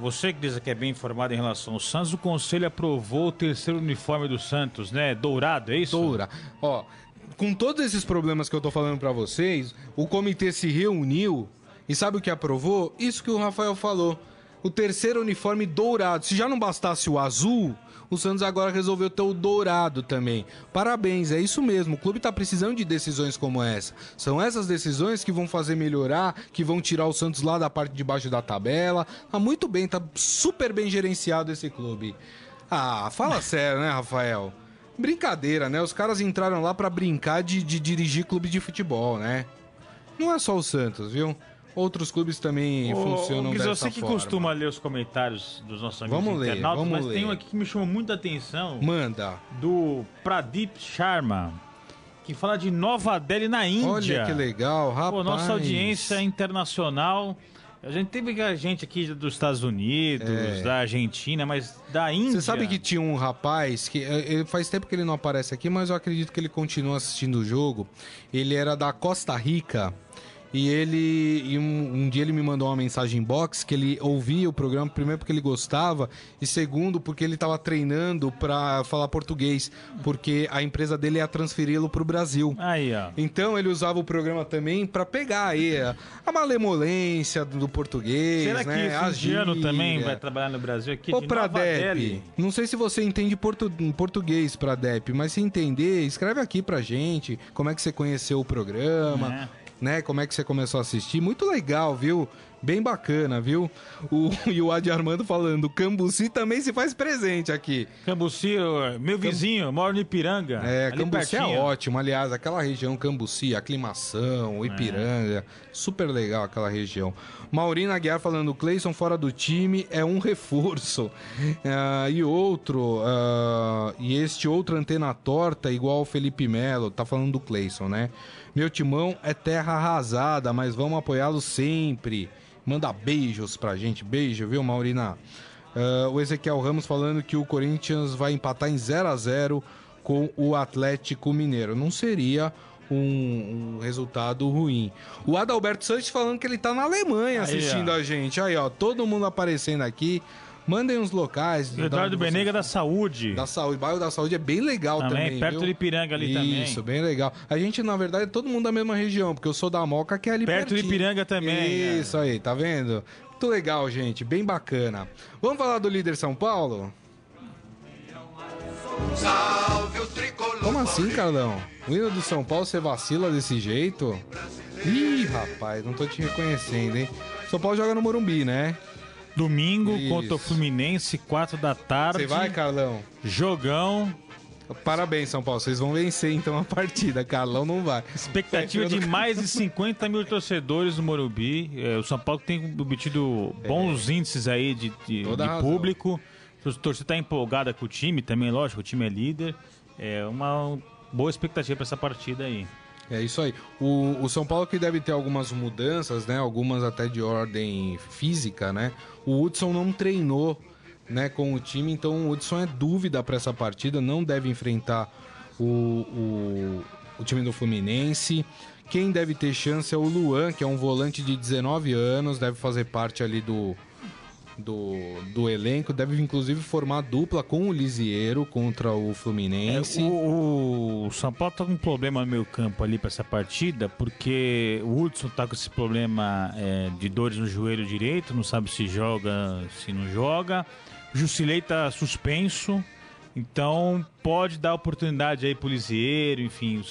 você que diz que é bem informado em relação ao Santos, o Conselho aprovou o terceiro uniforme do Santos, né? Dourado, é isso? Doura. Ó, com todos esses problemas que eu tô falando para vocês, o comitê se reuniu e sabe o que aprovou? Isso que o Rafael falou. O terceiro uniforme dourado. Se já não bastasse o azul, o Santos agora resolveu ter o dourado também. Parabéns, é isso mesmo. O clube está precisando de decisões como essa. São essas decisões que vão fazer melhorar, que vão tirar o Santos lá da parte de baixo da tabela. Tá muito bem, tá super bem gerenciado esse clube. Ah, fala sério, né, Rafael? Brincadeira, né? Os caras entraram lá para brincar de, de dirigir clube de futebol, né? Não é só o Santos, viu? Outros clubes também Ô, funcionam Guiz, dessa forma. Você que costuma ler os comentários dos nossos amigos vamos ler, vamos mas ler. tem um aqui que me chamou muita atenção. Manda. Do Pradeep Sharma, que fala de Nova Delhi na Índia. Olha que legal, rapaz. Pô, nossa audiência internacional. A gente teve a gente aqui dos Estados Unidos, é. da Argentina, mas da Índia. Você sabe que tinha um rapaz que é, faz tempo que ele não aparece aqui, mas eu acredito que ele continua assistindo o jogo. Ele era da Costa Rica. E ele. E um, um, dia ele me mandou uma mensagem box que ele ouvia o programa, primeiro porque ele gostava, e segundo porque ele estava treinando para falar português, porque a empresa dele ia transferi-lo para o Brasil. Aí, ó. Então ele usava o programa também para pegar aí a, a, malemolência do português. Será né? que esse indiano também vai trabalhar no Brasil aqui? Ô, Pradep, não sei se você entende portu, português, Pradep, mas se entender, escreve aqui pra gente como é que você conheceu o programa. É né? Como é que você começou a assistir? Muito legal, viu? Bem bacana, viu? O, e o Adi Armando falando, Cambuci também se faz presente aqui. Cambuci, meu vizinho, Cam... moro no Ipiranga. É, Cambuci é pertinho. é ótimo. Aliás, aquela região Cambuci, aclimação, é. Ipiranga, é. super legal aquela região. Maurina Aguiar falando, Cleison fora do time é um reforço. Uh, e outro, uh, e este outro antena torta, igual o Felipe Melo, tá falando do Cleison, né? Meu timão é terra arrasada, mas vamos apoiá-lo sempre. Manda beijos pra gente. Beijo, viu, Maurina? Uh, o Ezequiel Ramos falando que o Corinthians vai empatar em 0 a 0 com o Atlético Mineiro. Não seria um, um resultado ruim. O Adalberto Santos falando que ele tá na Alemanha Aí, assistindo ó. a gente. Aí, ó, todo mundo aparecendo aqui. Mandem uns locais. Eduardo Benega da Saúde. da Saúde. O bairro da Saúde é bem legal também. Também, perto viu? de Ipiranga ali também. Isso, bem legal. A gente, na verdade, é todo mundo da mesma região, porque eu sou da Moca, que é ali Perto de pertinho. Ipiranga também, Isso aí, tá vendo? Muito legal, gente. Bem bacana. Vamos falar do líder São Paulo? Como assim, Carlão? O hino do São Paulo, você vacila desse jeito? Ih, rapaz, não tô te reconhecendo, hein? São Paulo joga no Morumbi, né? Domingo Isso. contra o Fluminense, 4 da tarde. Você vai, Carlão? Jogão. Parabéns, São Paulo. Vocês vão vencer então a partida. Carlão não vai. Expectativa de mais de 50 mil torcedores no Morumbi. É, o São Paulo tem obtido bons índices aí de, de, de público. A torcida está empolgada com o time também, lógico, o time é líder. É uma boa expectativa para essa partida aí. É isso aí. O, o São Paulo que deve ter algumas mudanças, né? Algumas até de ordem física, né? O Hudson não treinou, né, com o time, então o Hudson é dúvida para essa partida, não deve enfrentar o, o, o time do Fluminense. Quem deve ter chance é o Luan, que é um volante de 19 anos, deve fazer parte ali do, do, do elenco, deve inclusive formar dupla com o Lisieiro contra o Fluminense. É, o, o São Paulo tá com um problema no meio campo ali para essa partida, porque o Hudson tá com esse problema é, de dores no joelho direito, não sabe se joga, se não joga. O Jusilei tá suspenso, então pode dar oportunidade aí pro Lisieiro, enfim,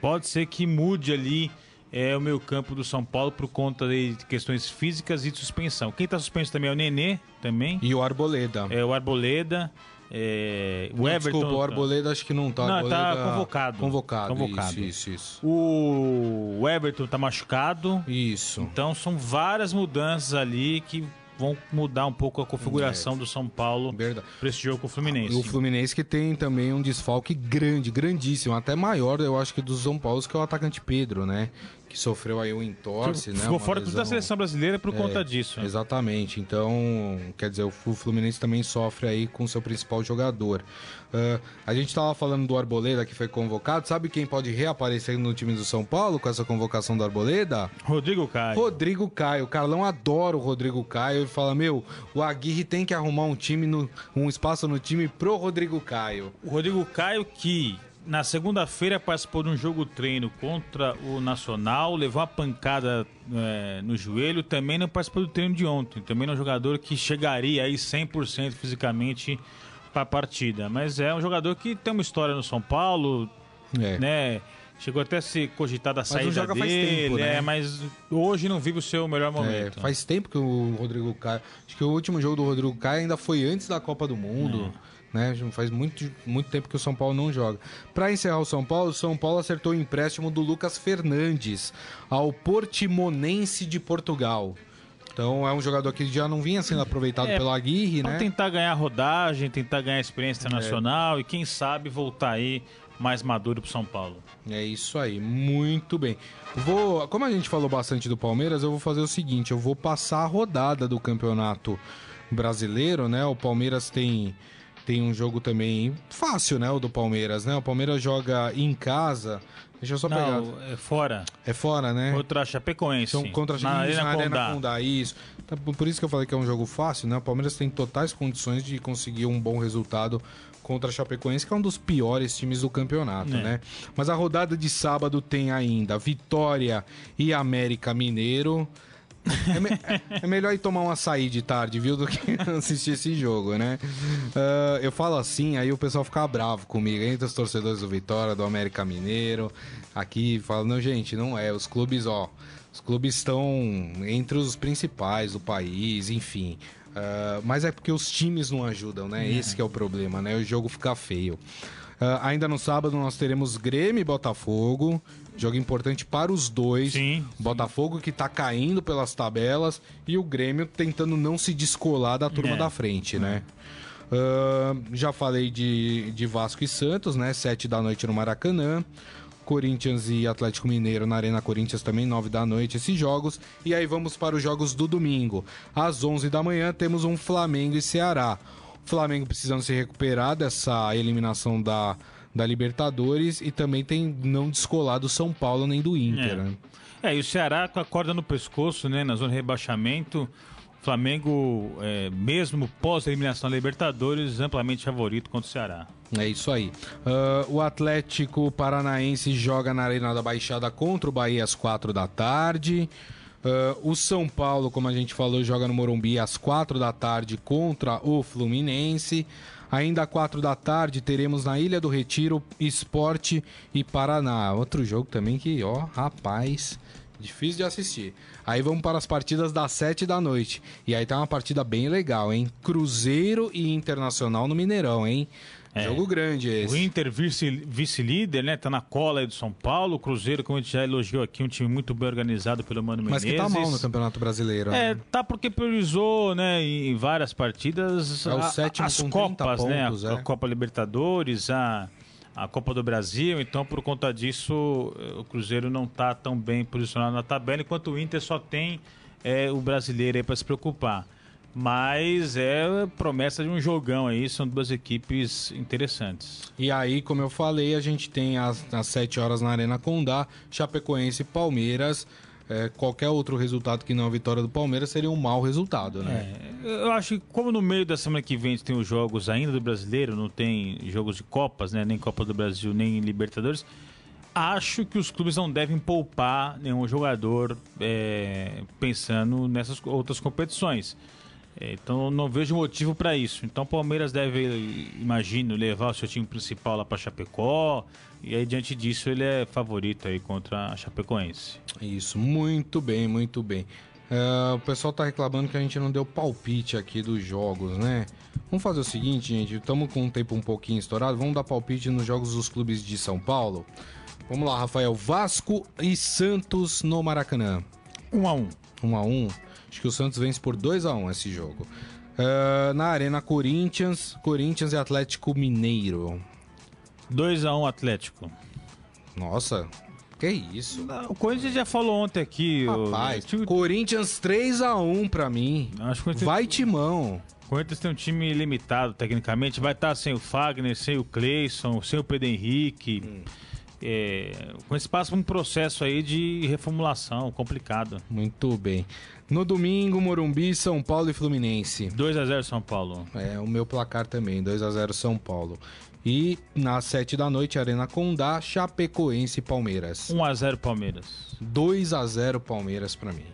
pode ser que mude ali é, o meio campo do São Paulo por conta de questões físicas e de suspensão. Quem tá suspenso também é o Nenê, também, E o Arboleda. é o Arboleda, é, o Everton... Desculpa, o Arboleda acho que não tá. Não, Arboleda... tá convocado. Convocado. Convocado. Isso, isso, isso. O Everton tá machucado. Isso. Então são várias mudanças ali que vão mudar um pouco a configuração do São Paulo para esse jogo com o Fluminense. E o Fluminense que tem também um desfalque grande, grandíssimo, até maior, eu acho que do São Paulo, que é o atacante Pedro, né? Que sofreu aí um entorse, né? Ficou fora lesão. da seleção brasileira por É, conta disso. Exatamente. Então, quer dizer, o Fluminense também sofre aí com seu principal jogador. Ah, a gente tava falando do Arboleda que foi convocado. Sabe quem pode reaparecer no time do São Paulo com essa convocação do Arboleda? Rodrigo Caio. Rodrigo Caio. O Carlão adora o Rodrigo Caio. Ele fala: Meu, o Aguirre tem que arrumar um time, no, um espaço no time pro Rodrigo Caio. O Rodrigo Caio que na segunda-feira participou de um jogo treino contra o Nacional, levou uma pancada é, no joelho, também não participou do treino de ontem. Também é um jogador que chegaria aí 100% fisicamente para a partida. Mas é um jogador que tem uma história no São Paulo, É. né? Chegou até a se cogitar da saída joga faz dele, tempo, né? é, mas hoje não vive o seu melhor É, momento. faz tempo que o Rodrigo Caio. Acho que o último jogo do Rodrigo Caio ainda foi antes da Copa do Mundo. Né? Faz muito, muito tempo que o São Paulo não joga. Para encerrar o São Paulo, o São Paulo acertou o empréstimo do Lucas Fernandes ao Portimonense de Portugal. Então é um jogador que já não vinha sendo aproveitado É, pelo Aguirre, né? tentar ganhar rodagem, tentar ganhar experiência internacional e quem sabe voltar aí mais maduro pro São Paulo. É isso aí, muito bem. Vou, como a gente falou bastante do Palmeiras, eu vou fazer o seguinte, eu vou passar a rodada do Campeonato Brasileiro, né? O Palmeiras tem tem um jogo também fácil, né, o do Palmeiras, né? O Palmeiras joga em casa. Deixa eu só pegar. Não, é fora. É fora, né? Contra a Chapecoense. São contra na isso, Arena na Arena Condá. Condá, isso. Tá, Por isso que eu falei que é um jogo fácil, né? O Palmeiras tem totais condições de conseguir um bom resultado contra a Chapecoense, que é um dos piores times do campeonato, É. né? Mas a rodada de sábado tem ainda Vitória e América Mineiro. É, me- é melhor ir tomar um açaí de tarde, viu? Do que assistir esse jogo, né? Ah, eu falo assim, aí o pessoal fica bravo comigo, entre os torcedores do Vitória, do América Mineiro. Aqui falam, não, gente, não é. Os clubes, ó, os clubes estão entre os principais do país, enfim. Ah, mas é porque os times não ajudam, né? Esse que é o problema, né? O jogo fica feio. Ah, ainda no sábado nós teremos Grêmio e Botafogo. Jogo importante para os dois. Sim, Botafogo que tá caindo pelas tabelas e o Grêmio tentando não se descolar da turma É. da frente, né? Ah, já falei de, de Vasco e Santos, né? Sete da noite no Maracanã. Corinthians e Atlético Mineiro na Arena Corinthians também, nove da noite, esses jogos. E aí vamos para os jogos do domingo. Às 11 da manhã temos um Flamengo e Ceará. O Flamengo precisando se recuperar dessa eliminação da, da Libertadores e também tem não descolar do São Paulo nem do Inter. É. Né? É, e o Ceará com a corda no pescoço, né, na zona de rebaixamento. Flamengo, é, mesmo pós-eliminação da Libertadores, amplamente favorito contra o Ceará. É isso aí. Uh, o Atlético Paranaense joga na Arena da Baixada contra o Bahia às quatro da tarde. Uh, o São Paulo, como a gente falou, joga no Morumbi às quatro da tarde contra o Fluminense. Ainda às quatro da tarde teremos na Ilha do Retiro Esporte e Paraná. Outro jogo também que, ó, rapaz, difícil de assistir. Aí vamos para as partidas das sete da noite. E aí tá uma partida bem legal, hein? Cruzeiro e Internacional no Mineirão, hein? É. Jogo grande esse. O Inter vice- vice-líder, né? Tá na cola aí do São Paulo. O Cruzeiro, como a gente já elogiou aqui, um time muito bem organizado pelo Mano Mas Menezes. que tá mal no Campeonato Brasileiro. É, né? tá porque priorizou, né, em várias partidas É o a- sétimo as com 30 copas, né, pontos, a, é. a Copa Libertadores, a, a Copa do Brasil, então por conta disso eh, o Cruzeiro não tá tão bem posicionado na tabela, enquanto o Inter só tem eh, o brasileiro aí para se preocupar. Mas é promessa de um jogão aí, são duas equipes interessantes. E aí, como eu falei, a gente tem às, às 7 horas na Arena Condá, Chapecoense e Palmeiras. É, qualquer outro resultado que não a vitória do Palmeiras seria um mau resultado, né? É, eu acho que como no meio da semana que vem tem os jogos ainda do brasileiro, não tem jogos de Copas, né? Nem Copa do Brasil, nem Libertadores. Acho que os clubes não devem poupar nenhum jogador é, pensando nessas outras competições. É, então não vejo motivo para isso. Então o Palmeiras deve, imagino, levar o seu time principal lá para Chapecó. E aí diante disso ele é favorito aí contra a Chapecoense. Isso, muito bem, muito bem. É, o pessoal tá reclamando que a gente não deu palpite aqui dos jogos, né? Vamos fazer o seguinte, gente. Estamos com um tempo um pouquinho estourado. Vamos dar palpite nos jogos dos clubes de São Paulo. Vamos lá, Rafael. Vasco e Santos no Maracanã. Um a um. 1 a 1 Acho que o Santos vence por 2 a 1 esse jogo. É, na Arena Corinthians, Corinthians e Atlético Mineiro. 2 a 1 Atlético. Nossa, que isso? O Corinthians já falou ontem aqui. Rapaz, o time- Corinthians 3 a 1 pra mim. Acho que Corinthians, Vai Timão. o Corinthians tem um time limitado tecnicamente. Vai estar sem o Fagner, sem o Cleison, sem o Pedro Henrique. É, o Corinthians passa por um processo aí de reformulação complicado. Muito bem. No domingo, Morumbi, São Paulo e Fluminense. 2 a 0 São Paulo. É o meu placar também, 2 a 0 São Paulo. E nas 7 da noite, Arena Condá, Chapecoense e Palmeiras. 1 a 0 Palmeiras. 2 a 0 Palmeiras pra mim.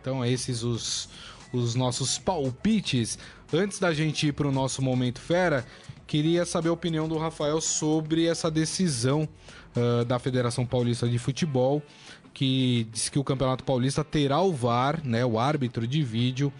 Então, esses os, os nossos palpites. Antes da gente ir pro nosso momento fera, queria saber a opinião do Rafael sobre essa decisão ah, da Federação Paulista de Futebol, que diz que o Campeonato Paulista terá o VAR, né, o árbitro de vídeo,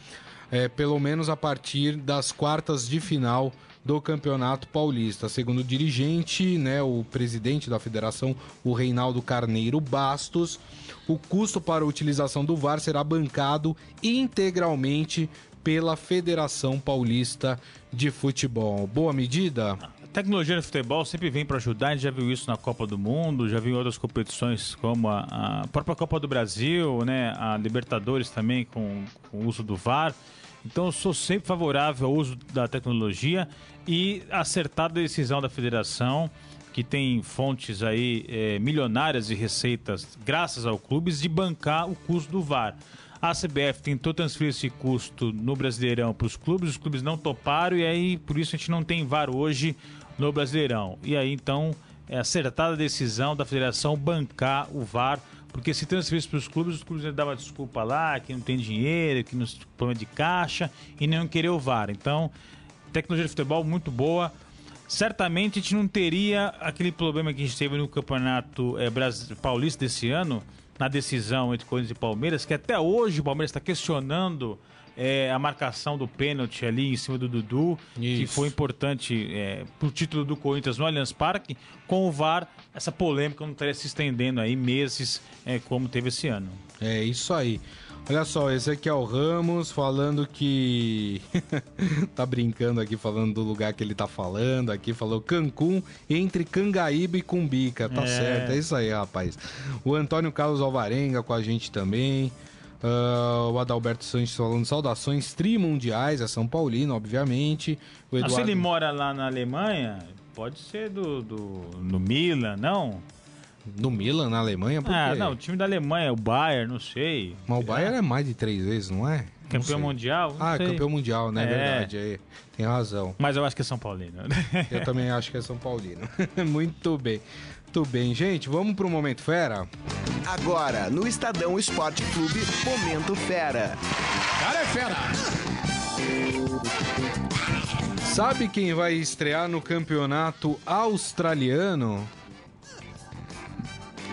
eh, pelo menos a partir das quartas de final do Campeonato Paulista. Segundo o dirigente, né, o presidente da federação, o Reinaldo Carneiro Bastos, o custo para a utilização do VAR será bancado integralmente pela Federação Paulista de Futebol. Boa medida? Tecnologia no futebol sempre vem para ajudar, a gente já viu isso na Copa do Mundo, já viu em outras competições como a, a própria Copa do Brasil, né, a Libertadores também com, com o uso do VAR. Então eu sou sempre favorável ao uso da tecnologia e acertada a decisão da federação, que tem fontes aí eh, milionárias de receitas graças ao clubes, de bancar o custo do VAR. A CBF tentou transferir esse custo no Brasileirão para os clubes, os clubes não toparam e aí por isso a gente não tem VAR hoje no Brasileirão. E aí então é acertada a decisão da federação bancar o VAR, porque se transferisse para os clubes, os clubes davam desculpa lá, que não tem dinheiro, que não tem problema de caixa e não querer o VAR. Então, tecnologia de futebol muito boa. Certamente a gente não teria aquele problema que a gente teve no Campeonato eh, Bras- Paulista desse ano, na decisão entre Corinthians e Palmeiras, que até hoje o Palmeiras está questionando eh, a marcação do pênalti ali em cima do Dudu, que Isso. foi importante eh, pro título do Corinthians no Allianz Parque. Com o VAR, essa polêmica não estaria se estendendo aí meses, eh, como teve esse ano. É isso aí. Olha só, esse aqui é o Ramos falando que. tá brincando aqui, falando do lugar que ele tá falando aqui. Falou Cancún entre Cangaíba e Cumbica. Tá É. certo, é isso aí, rapaz. O Antônio Carlos Alvarenga com a gente também. Ah, o Adalberto Sanches falando saudações trimundiais a São Paulino, obviamente. O Ah, se Eduardo... ele mora lá na Alemanha, pode ser do, do, do Milan, não? No Milan, na Alemanha? Por Ah, quê? não, o time da Alemanha, o Bayern, não sei. Mas o Bayern é mais de três vezes, não é? Não Campeão sei. mundial? Não Ah, sei. campeão mundial, né? É É. verdade. aí. Tem razão. Mas eu acho que é São Paulino. Eu também acho que é São Paulino. Muito bem. Muito bem, gente. Vamos pro Momento Fera? Agora, no Estadão Esporte Clube, Momento Fera. Cara é fera. Sabe quem vai estrear no campeonato australiano?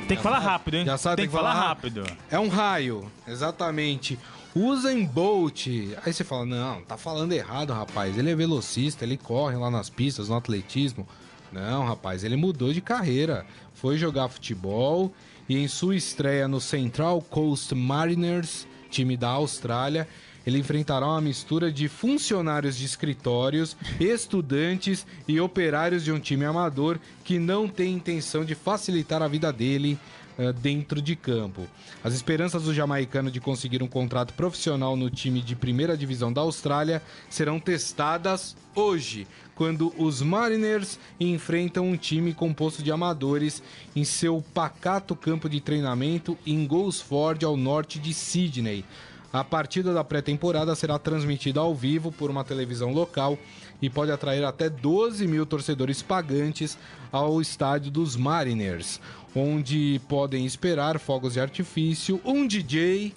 Tem que falar rápido, hein? Já sabe, tem que falar rápido. É um raio, exatamente. Usain Bolt. Aí você fala, não, tá falando errado, rapaz. Ele é velocista, ele corre lá nas pistas, no atletismo. Não, rapaz, ele mudou de carreira. Foi jogar futebol e em sua estreia no Central Coast Mariners, time da Austrália, ele enfrentará uma mistura de funcionários de escritórios, estudantes e operários de um time amador que não tem intenção de facilitar a vida dele eh, dentro de campo. As esperanças do jamaicano de conseguir um contrato profissional no time de primeira divisão da Austrália serão testadas hoje, quando os Mariners enfrentam um time composto de amadores em seu pacato campo de treinamento em Gosford, ao norte de Sydney. A partida da pré-temporada será transmitida ao vivo por uma televisão local e pode atrair até 12 mil torcedores pagantes ao estádio dos Mariners, onde podem esperar fogos de artifício, um DJ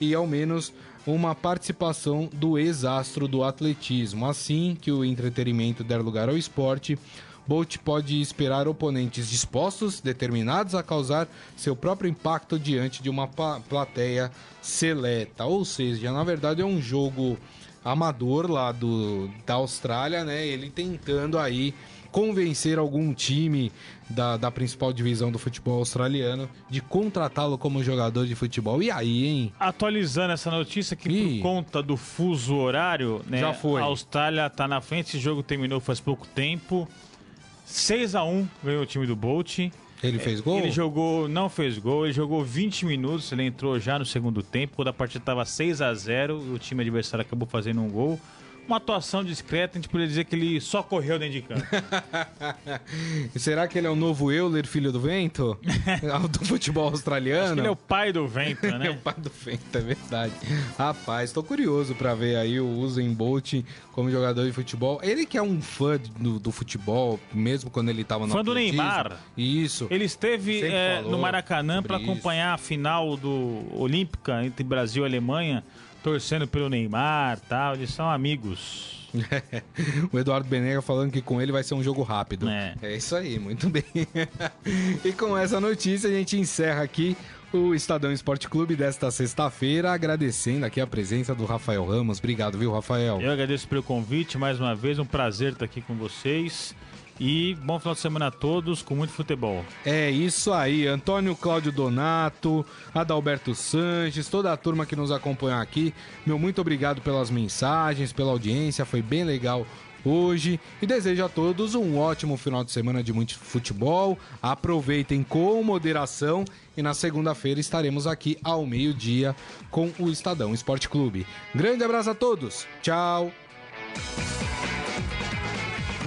e ao menos uma participação do ex-astro do atletismo. Assim que o entretenimento der lugar ao esporte, Bolt pode esperar oponentes dispostos, determinados a causar seu próprio impacto diante de uma plateia seleta. Ou seja, na verdade é um jogo amador lá do, da Austrália, né? Ele tentando aí convencer algum time da, da principal divisão do futebol australiano de contratá-lo como jogador de futebol. E aí, hein? Atualizando essa notícia que Ih. por conta do fuso horário, né? Já foi. A Austrália tá na frente, esse jogo terminou faz pouco tempo. 6 a 1 ganhou o time do Bolt. Ele fez gol? Ele jogou, não fez gol, ele jogou 20 minutos, ele entrou já no segundo tempo, quando a partida estava 6 a 0 e o time adversário acabou fazendo um gol. Uma atuação discreta, a gente poderia dizer que ele só correu dentro de campo. Será que ele é o novo Euler, filho do vento? do futebol australiano? ele é o pai do vento, É o né? pai do vento, é verdade. Rapaz, tô curioso pra ver aí o Usain Bolt como jogador de futebol. Ele que é um fã do, do futebol, mesmo quando ele tava no Fã do. Neymar. Isso. Ele esteve é, no Maracanã para acompanhar a final do Olímpica entre Brasil e Alemanha, torcendo pelo Neymar tal. Eles são amigos. o Eduardo Benega falando que com ele vai ser um jogo rápido. É. isso aí, muito bem. e com essa notícia a gente encerra aqui o Estadão Esporte Clube desta sexta-feira, agradecendo aqui a presença do Rafael Ramos. Obrigado, viu, Rafael? Eu agradeço pelo convite mais uma vez, um prazer estar aqui com vocês. E bom final de semana a todos, com muito futebol. É isso aí, Antônio Cláudio Donato, Adalberto Sanches, toda a turma que nos acompanha aqui. Meu muito obrigado pelas mensagens, pela audiência, foi bem legal hoje e desejo a todos um ótimo final de semana de muito futebol. Aproveitem com moderação e na segunda-feira estaremos aqui ao meio-dia com o Estadão Esporte Clube. Grande abraço a todos. Tchau.